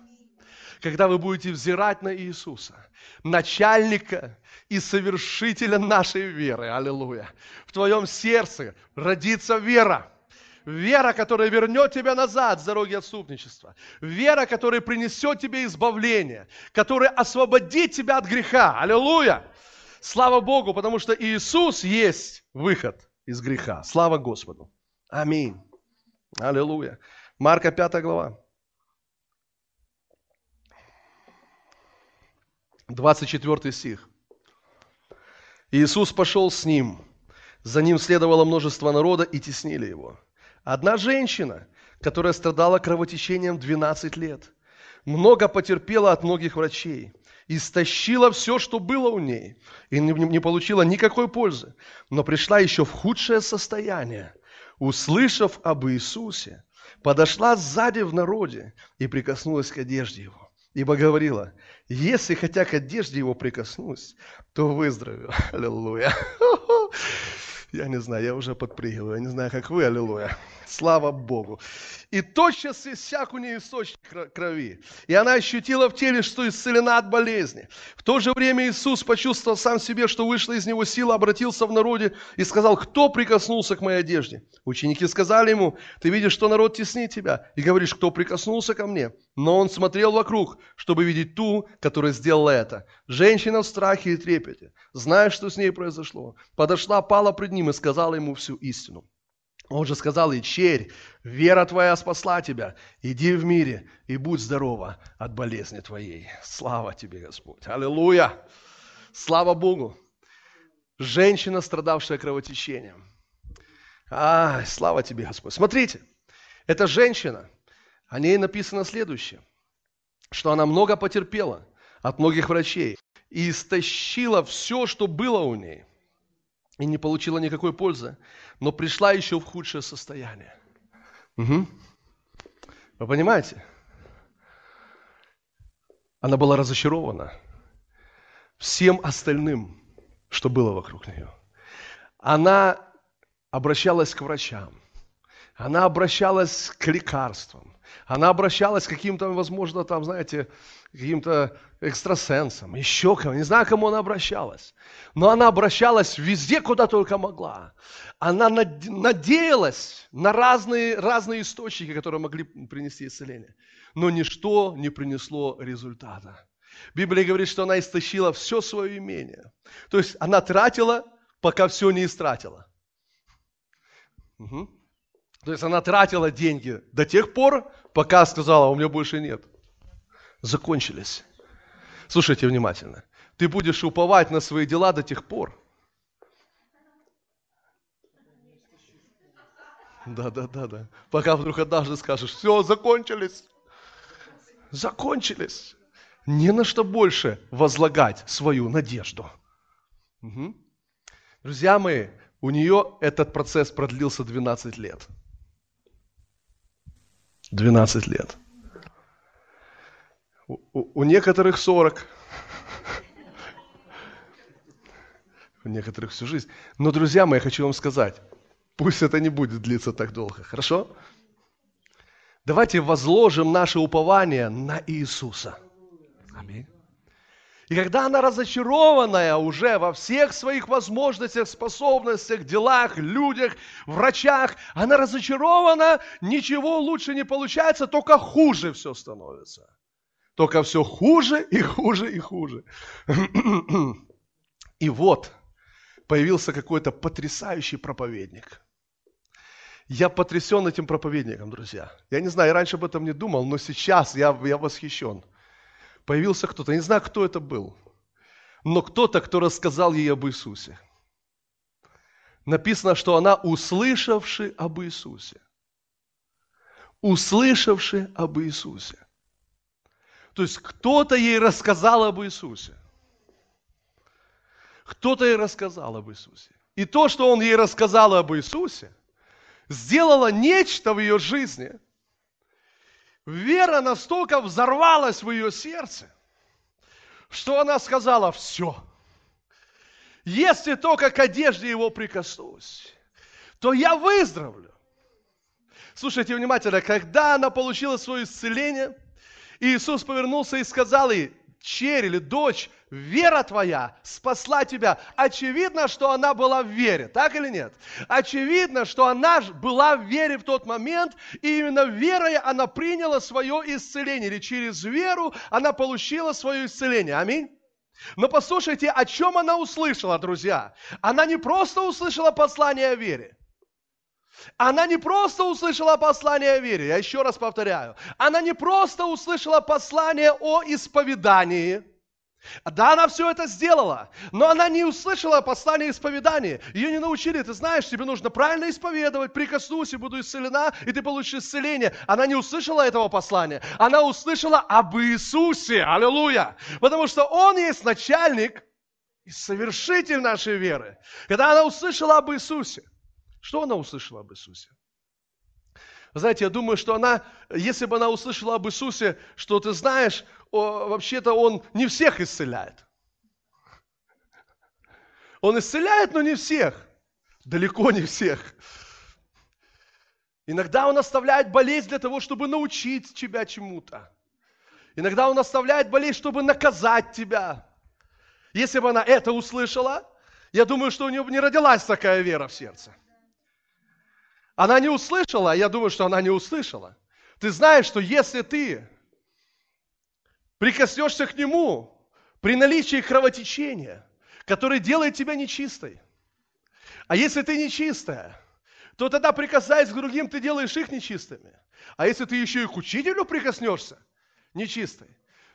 когда вы будете взирать на Иисуса, начальника и совершителя нашей веры. Аллилуйя. В твоем сердце родится вера. Вера, которая вернет тебя назад с дороги отступничества. Вера, которая принесет тебе избавление. Которая освободит тебя от греха. Аллилуйя. Слава Богу, потому что Иисус есть выход из греха. Слава Господу. Аминь. Аллилуйя. Марка 5 глава. 24 стих. Иисус пошел с ним. За ним следовало множество народа и теснили его. Одна женщина, которая страдала кровотечением 12 лет, много потерпела от многих врачей, истощила все, что было у ней, и не получила никакой пользы, но пришла еще в худшее состояние. Услышав об Иисусе, подошла сзади в народе и прикоснулась к одежде его ибо говорила, если хотя к одежде его прикоснусь, то выздоровею. Аллилуйя. Я не знаю, я уже подпрыгиваю, я не знаю, как вы, аллилуйя. Слава Богу. И тотчас иссяк у нее источник крови. И она ощутила в теле, что исцелена от болезни. В то же время Иисус почувствовал сам себе, что вышла из него сила, обратился в народе и сказал, кто прикоснулся к моей одежде? Ученики сказали ему, ты видишь, что народ теснит тебя, и говоришь, кто прикоснулся ко мне? Но он смотрел вокруг, чтобы видеть ту, которая сделала это. Женщина в страхе и трепете, зная, что с ней произошло, подошла, пала пред ним и сказала ему всю истину. Он же сказал ей, черь, вера твоя спасла тебя, иди в мире и будь здорова от болезни твоей. Слава тебе, Господь. Аллилуйя. Слава Богу. Женщина, страдавшая кровотечением. А, слава тебе, Господь. Смотрите, эта женщина, о ней написано следующее, что она много потерпела от многих врачей и истощила все, что было у ней, и не получила никакой пользы но пришла еще в худшее состояние. Угу. Вы понимаете? Она была разочарована всем остальным, что было вокруг нее. Она обращалась к врачам, она обращалась к лекарствам, она обращалась к каким-то, возможно, там, знаете, каким-то экстрасенсом, еще кому, не знаю, кому она обращалась. Но она обращалась везде, куда только могла. Она надеялась на разные, разные источники, которые могли принести исцеление. Но ничто не принесло результата. Библия говорит, что она истощила все свое имение. То есть она тратила, пока все не истратила. Угу. То есть она тратила деньги до тех пор, пока сказала, у меня больше нет закончились. Слушайте внимательно. Ты будешь уповать на свои дела до тех пор. Да, да, да, да. Пока вдруг однажды скажешь, все, закончились. Закончились. Не на что больше возлагать свою надежду. Угу. Друзья мои, у нее этот процесс продлился 12 лет. 12 лет. У, у, некоторых 40. У некоторых всю жизнь. Но, друзья мои, я хочу вам сказать, пусть это не будет длиться так долго, хорошо? Давайте возложим наше упование на Иисуса. Аминь. И когда она разочарованная уже во всех своих возможностях, способностях, делах, людях, врачах, она разочарована, ничего лучше не получается, только хуже все становится. Только все хуже и хуже и хуже. И вот появился какой-то потрясающий проповедник. Я потрясен этим проповедником, друзья. Я не знаю, я раньше об этом не думал, но сейчас я, я восхищен. Появился кто-то, не знаю, кто это был, но кто-то, кто рассказал ей об Иисусе. Написано, что она, услышавши об Иисусе, услышавши об Иисусе, то есть кто-то ей рассказал об Иисусе. Кто-то ей рассказал об Иисусе. И то, что он ей рассказал об Иисусе, сделало нечто в ее жизни. Вера настолько взорвалась в ее сердце, что она сказала, все, если только к одежде его прикоснусь, то я выздоровлю. Слушайте внимательно, когда она получила свое исцеление – Иисус повернулся и сказал ей, черь или дочь, вера твоя спасла тебя. Очевидно, что она была в вере, так или нет? Очевидно, что она была в вере в тот момент, и именно верой она приняла свое исцеление, или через веру она получила свое исцеление. Аминь. Но послушайте, о чем она услышала, друзья? Она не просто услышала послание о вере. Она не просто услышала послание о вере, я еще раз повторяю. Она не просто услышала послание о исповедании. Да, она все это сделала, но она не услышала послание исповедания. Ее не научили, ты знаешь, тебе нужно правильно исповедовать, прикоснусь и буду исцелена, и ты получишь исцеление. Она не услышала этого послания, она услышала об Иисусе, аллилуйя, потому что Он есть начальник и совершитель нашей веры. Когда она услышала об Иисусе, что она услышала об Иисусе? знаете, я думаю, что она, если бы она услышала об Иисусе, что ты знаешь, вообще-то Он не всех исцеляет. Он исцеляет, но не всех. Далеко не всех. Иногда Он оставляет болезнь для того, чтобы научить тебя чему-то. Иногда Он оставляет болезнь, чтобы наказать тебя. Если бы она это услышала, я думаю, что у нее не родилась такая вера в сердце. Она не услышала, я думаю, что она не услышала. Ты знаешь, что если ты прикоснешься к нему при наличии кровотечения, которое делает тебя нечистой, а если ты нечистая, то тогда, прикасаясь к другим, ты делаешь их нечистыми. А если ты еще и к учителю прикоснешься, нечистой,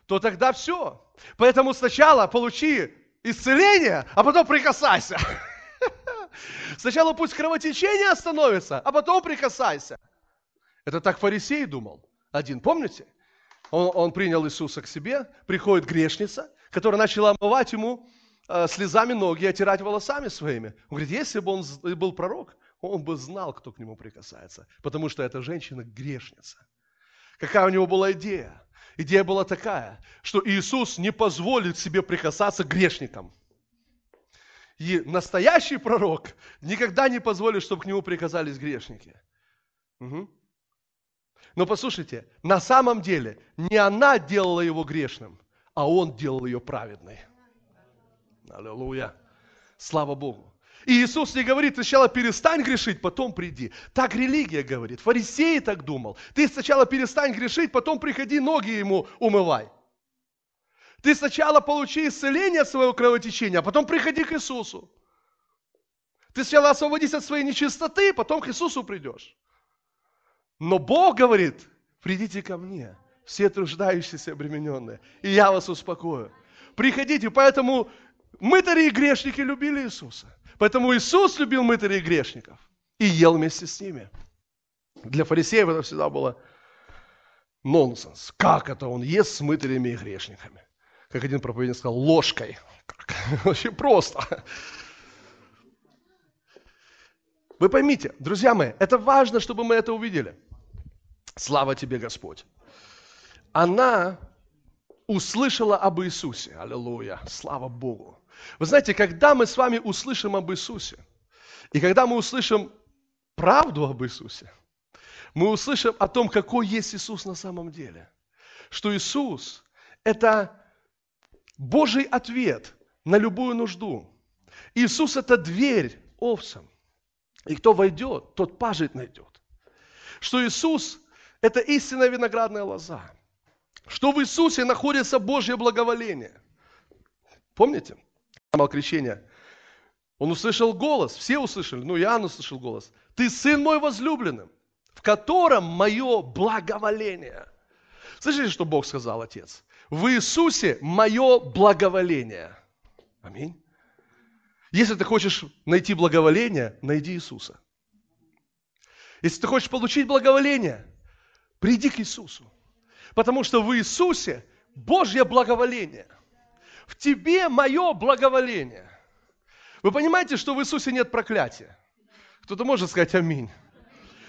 то тогда все. Поэтому сначала получи исцеление, а потом прикасайся. Сначала пусть кровотечение остановится, а потом прикасайся. Это так фарисей думал. Один, помните? Он, он принял Иисуса к себе, приходит грешница, которая начала омывать ему э, слезами ноги и отирать волосами своими. Он говорит, если бы он был пророк, он бы знал, кто к нему прикасается, потому что эта женщина грешница. Какая у него была идея? Идея была такая, что Иисус не позволит себе прикасаться к грешникам. И настоящий пророк никогда не позволит, чтобы к нему приказались грешники. Угу. Но послушайте, на самом деле не она делала его грешным, а он делал ее праведной. Аллилуйя. Слава Богу. И Иисус не говорит, сначала перестань грешить, потом приди. Так религия говорит. Фарисеи так думал. Ты сначала перестань грешить, потом приходи, ноги ему умывай. Ты сначала получи исцеление от своего кровотечения, а потом приходи к Иисусу. Ты сначала освободись от своей нечистоты, потом к Иисусу придешь. Но Бог говорит, придите ко мне, все труждающиеся обремененные, и я вас успокою. Приходите, поэтому мытари и грешники любили Иисуса. Поэтому Иисус любил мытарей и грешников и ел вместе с ними. Для фарисеев это всегда было нонсенс. Как это он ест с мытарями и грешниками? Как один проповедник сказал, ложкой. Очень просто. Вы поймите, друзья мои, это важно, чтобы мы это увидели. Слава тебе, Господь. Она услышала об Иисусе. Аллилуйя. Слава Богу. Вы знаете, когда мы с вами услышим об Иисусе, и когда мы услышим правду об Иисусе, мы услышим о том, какой есть Иисус на самом деле. Что Иисус – это Божий ответ на любую нужду. Иисус – это дверь овцам. И кто войдет, тот пажить найдет. Что Иисус – это истинная виноградная лоза. Что в Иисусе находится Божье благоволение. Помните? принимал крещение, он услышал голос, все услышали, ну Иоанн услышал голос. Ты сын мой возлюбленный, в котором мое благоволение. Слышите, что Бог сказал, Отец? В Иисусе мое благоволение. Аминь. Если ты хочешь найти благоволение, найди Иисуса. Если ты хочешь получить благоволение, приди к Иисусу. Потому что в Иисусе Божье благоволение в тебе мое благоволение. Вы понимаете, что в Иисусе нет проклятия? Кто-то может сказать аминь.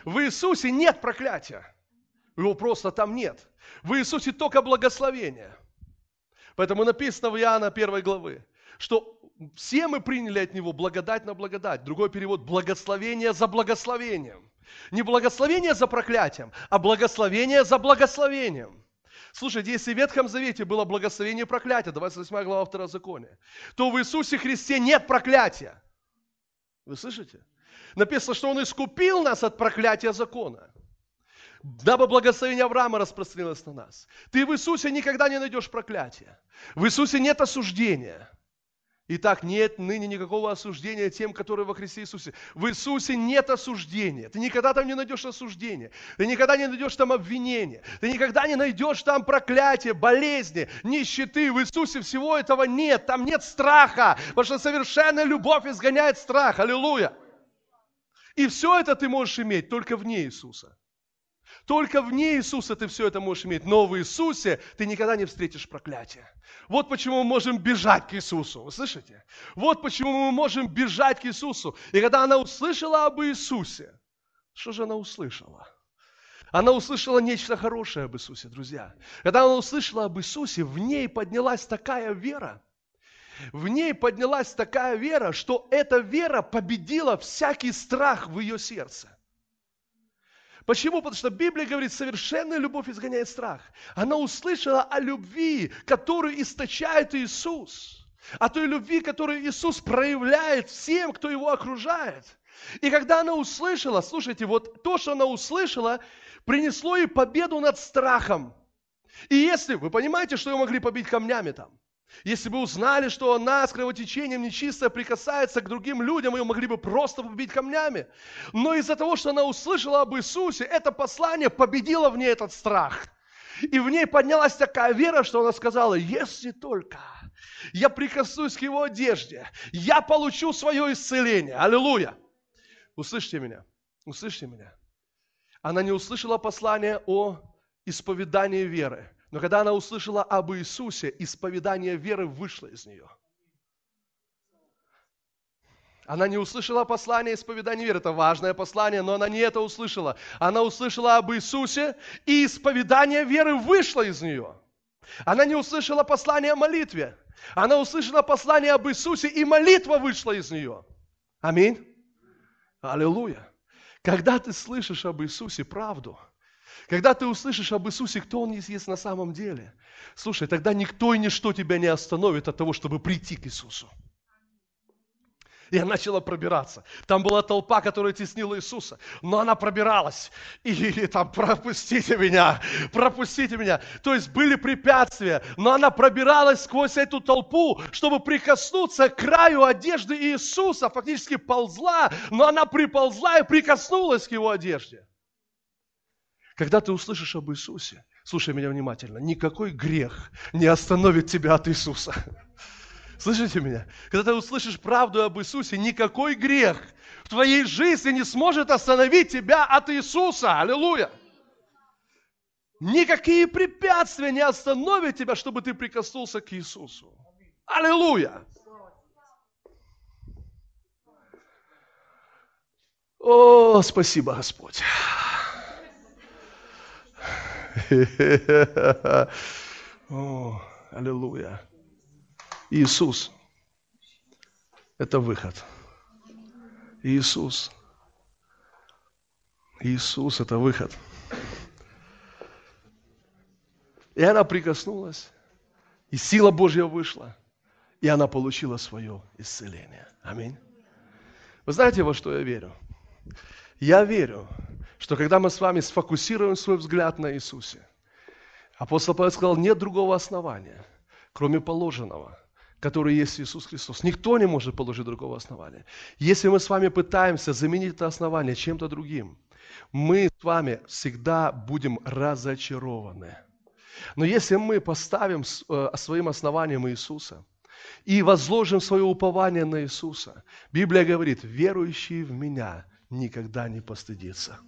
В Иисусе нет проклятия. Его просто там нет. В Иисусе только благословение. Поэтому написано в Иоанна 1 главы, что все мы приняли от Него благодать на благодать. Другой перевод – благословение за благословением. Не благословение за проклятием, а благословение за благословением. Слушайте, если в Ветхом Завете было благословение и проклятие, 28 глава Второзакония, то в Иисусе Христе нет проклятия. Вы слышите? Написано, что Он искупил нас от проклятия закона дабы благословение Авраама распространилось на нас. Ты в Иисусе никогда не найдешь проклятия. В Иисусе нет осуждения. Итак, нет ныне никакого осуждения тем, которые во Христе Иисусе. В Иисусе нет осуждения. Ты никогда там не найдешь осуждения. Ты никогда не найдешь там обвинения. Ты никогда не найдешь там проклятия, болезни, нищеты. В Иисусе всего этого нет. Там нет страха. Потому что совершенная любовь изгоняет страх. Аллилуйя. И все это ты можешь иметь только вне Иисуса. Только вне Иисуса ты все это можешь иметь, но в Иисусе ты никогда не встретишь проклятие. Вот почему мы можем бежать к Иисусу. Вы слышите? Вот почему мы можем бежать к Иисусу. И когда она услышала об Иисусе, что же она услышала? Она услышала нечто хорошее об Иисусе, друзья. Когда она услышала об Иисусе, в ней поднялась такая вера, в ней поднялась такая вера, что эта вера победила всякий страх в ее сердце. Почему? Потому что Библия говорит, совершенная любовь изгоняет страх. Она услышала о любви, которую источает Иисус. О той любви, которую Иисус проявляет всем, кто его окружает. И когда она услышала, слушайте, вот то, что она услышала, принесло ей победу над страхом. И если, вы понимаете, что ее могли побить камнями там? Если бы узнали, что она с кровотечением нечистая прикасается к другим людям, ее могли бы просто побить камнями. Но из-за того, что она услышала об Иисусе, это послание победило в ней этот страх. И в ней поднялась такая вера, что она сказала, если только я прикоснусь к его одежде, я получу свое исцеление. Аллилуйя. Услышьте меня, услышьте меня. Она не услышала послание о исповедании веры. Но когда она услышала об Иисусе, исповедание веры вышло из нее. Она не услышала послание исповедания веры. Это важное послание, но она не это услышала. Она услышала об Иисусе, и исповедание веры вышло из нее. Она не услышала послание о молитве. Она услышала послание об Иисусе, и молитва вышла из нее. Аминь. Аллилуйя. Когда ты слышишь об Иисусе правду, когда ты услышишь об Иисусе, кто Он есть на самом деле, слушай, тогда никто и ничто тебя не остановит от того, чтобы прийти к Иисусу. Я начала пробираться. Там была толпа, которая теснила Иисуса. Но она пробиралась. И, и там, пропустите меня, пропустите меня. То есть были препятствия. Но она пробиралась сквозь эту толпу, чтобы прикоснуться к краю одежды Иисуса. Фактически ползла, но она приползла и прикоснулась к его одежде. Когда ты услышишь об Иисусе, слушай меня внимательно, никакой грех не остановит тебя от Иисуса. Слышите меня? Когда ты услышишь правду об Иисусе, никакой грех в твоей жизни не сможет остановить тебя от Иисуса. Аллилуйя! Никакие препятствия не остановят тебя, чтобы ты прикоснулся к Иисусу. Аллилуйя! О, спасибо, Господь. О, аллилуйя. Иисус – это выход. Иисус. Иисус – это выход. И она прикоснулась, и сила Божья вышла, и она получила свое исцеление. Аминь. Вы знаете, во что я верю? Я верю, что когда мы с вами сфокусируем свой взгляд на Иисусе, апостол Павел сказал, нет другого основания, кроме положенного – который есть Иисус Христос. Никто не может положить другого основания. Если мы с вами пытаемся заменить это основание чем-то другим, мы с вами всегда будем разочарованы. Но если мы поставим э, своим основанием Иисуса и возложим свое упование на Иисуса, Библия говорит, верующий в Меня никогда не постыдится.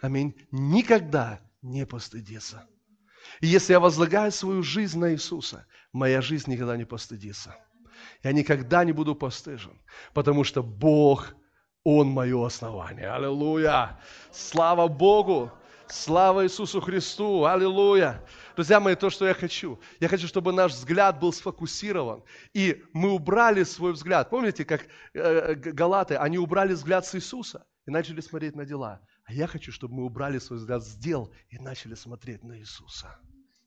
Аминь. Никогда не постыдится. И если я возлагаю свою жизнь на Иисуса, моя жизнь никогда не постыдится. Я никогда не буду постыжен, потому что Бог, Он мое основание. Аллилуйя! Слава Богу! Слава Иисусу Христу! Аллилуйя! Друзья мои, то, что я хочу. Я хочу, чтобы наш взгляд был сфокусирован. И мы убрали свой взгляд. Помните, как э, галаты, они убрали взгляд с Иисуса и начали смотреть на дела. А я хочу, чтобы мы убрали свой взгляд с дел и начали смотреть на Иисуса.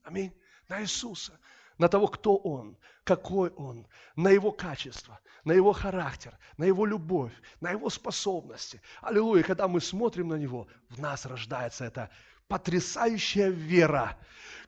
Аминь. На Иисуса. На того, кто Он, какой Он, на Его качество, на Его характер, на Его любовь, на Его способности. Аллилуйя. Когда мы смотрим на Него, в нас рождается эта потрясающая вера,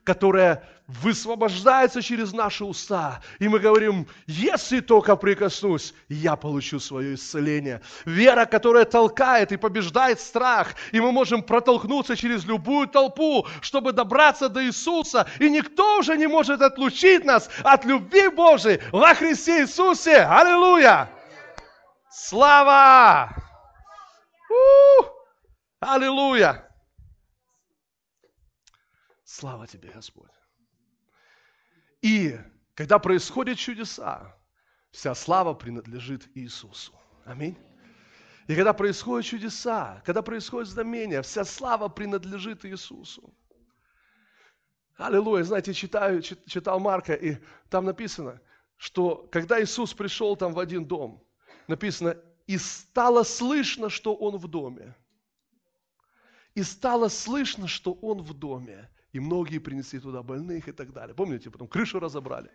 которая высвобождается через наши уста. И мы говорим, если только прикоснусь, я получу свое исцеление. Вера, которая толкает и побеждает страх. И мы можем протолкнуться через любую толпу, чтобы добраться до Иисуса. И никто уже не может отлучить нас от любви Божией во Христе Иисусе. Аллилуйя! Слава! У! Аллилуйя! Слава тебе, Господь. И когда происходят чудеса, вся слава принадлежит Иисусу. Аминь. И когда происходят чудеса, когда происходят знамения, вся слава принадлежит Иисусу. Аллилуйя. Знаете, читаю, читал Марка, и там написано, что когда Иисус пришел там в один дом, написано, и стало слышно, что Он в доме. И стало слышно, что Он в доме и многие принесли туда больных и так далее. Помните, потом крышу разобрали.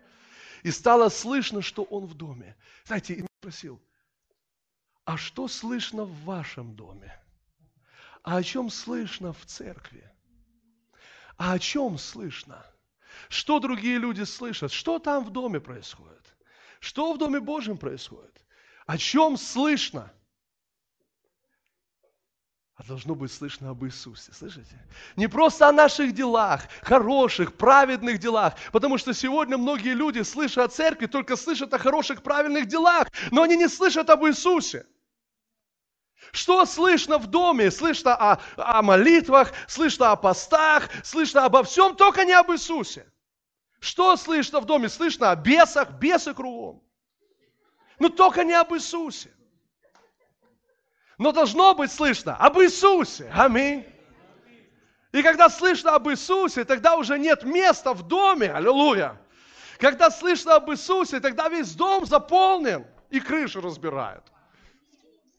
И стало слышно, что он в доме. Знаете, и спросил, а что слышно в вашем доме? А о чем слышно в церкви? А о чем слышно? Что другие люди слышат? Что там в доме происходит? Что в Доме Божьем происходит? О чем слышно? А должно быть слышно об Иисусе. Слышите? Не просто о наших делах, хороших, праведных делах. Потому что сегодня многие люди, слыша о церкви, только слышат о хороших, правильных делах, но они не слышат об Иисусе. Что слышно в доме? Слышно о, о молитвах, слышно о постах, слышно обо всем, только не об Иисусе. Что слышно в доме? Слышно о бесах, бесы кругом. Но только не об Иисусе. Но должно быть слышно об Иисусе. Аминь. И когда слышно об Иисусе, тогда уже нет места в доме. Аллилуйя Когда слышно об Иисусе, тогда весь дом заполнен и крышу разбирают.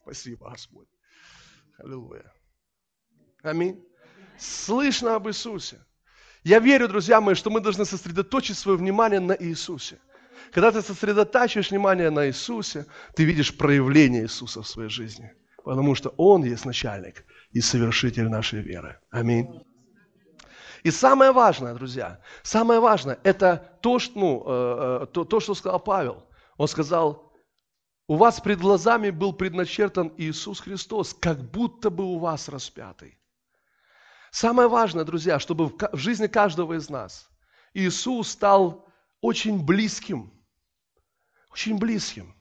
Спасибо, Господь. Аллилуйя. Аминь. Слышно об Иисусе. Я верю, друзья мои, что мы должны сосредоточить свое внимание на Иисусе. Когда ты сосредотачиваешь внимание на Иисусе, ты видишь проявление Иисуса в своей жизни. Потому что Он есть начальник и совершитель нашей веры. Аминь. И самое важное, друзья, самое важное, это то, что, ну, э, э, то, то, что сказал Павел. Он сказал, у вас пред глазами был предначертан Иисус Христос, как будто бы у вас распятый. Самое важное, друзья, чтобы в жизни каждого из нас Иисус стал очень близким. Очень близким.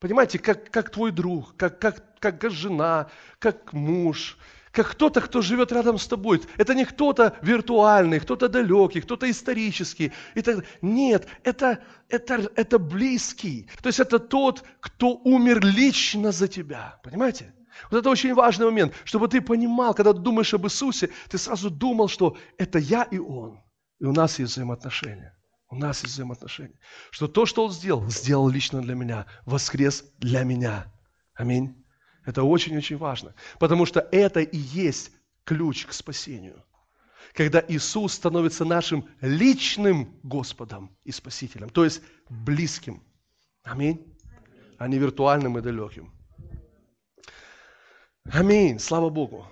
Понимаете, как, как твой друг, как, как, как жена, как муж, как кто-то, кто живет рядом с тобой. Это не кто-то виртуальный, кто-то далекий, кто-то исторический. И так... Нет, это, это, это близкий. То есть это тот, кто умер лично за тебя. Понимаете? Вот это очень важный момент, чтобы ты понимал, когда ты думаешь об Иисусе, ты сразу думал, что это я и Он. И у нас есть взаимоотношения. У нас есть взаимоотношения. Что то, что Он сделал, сделал лично для меня. Воскрес для меня. Аминь. Это очень-очень важно, потому что это и есть ключ к спасению. Когда Иисус становится нашим личным Господом и Спасителем, то есть близким. Аминь. А не виртуальным и далеким. Аминь. Слава Богу.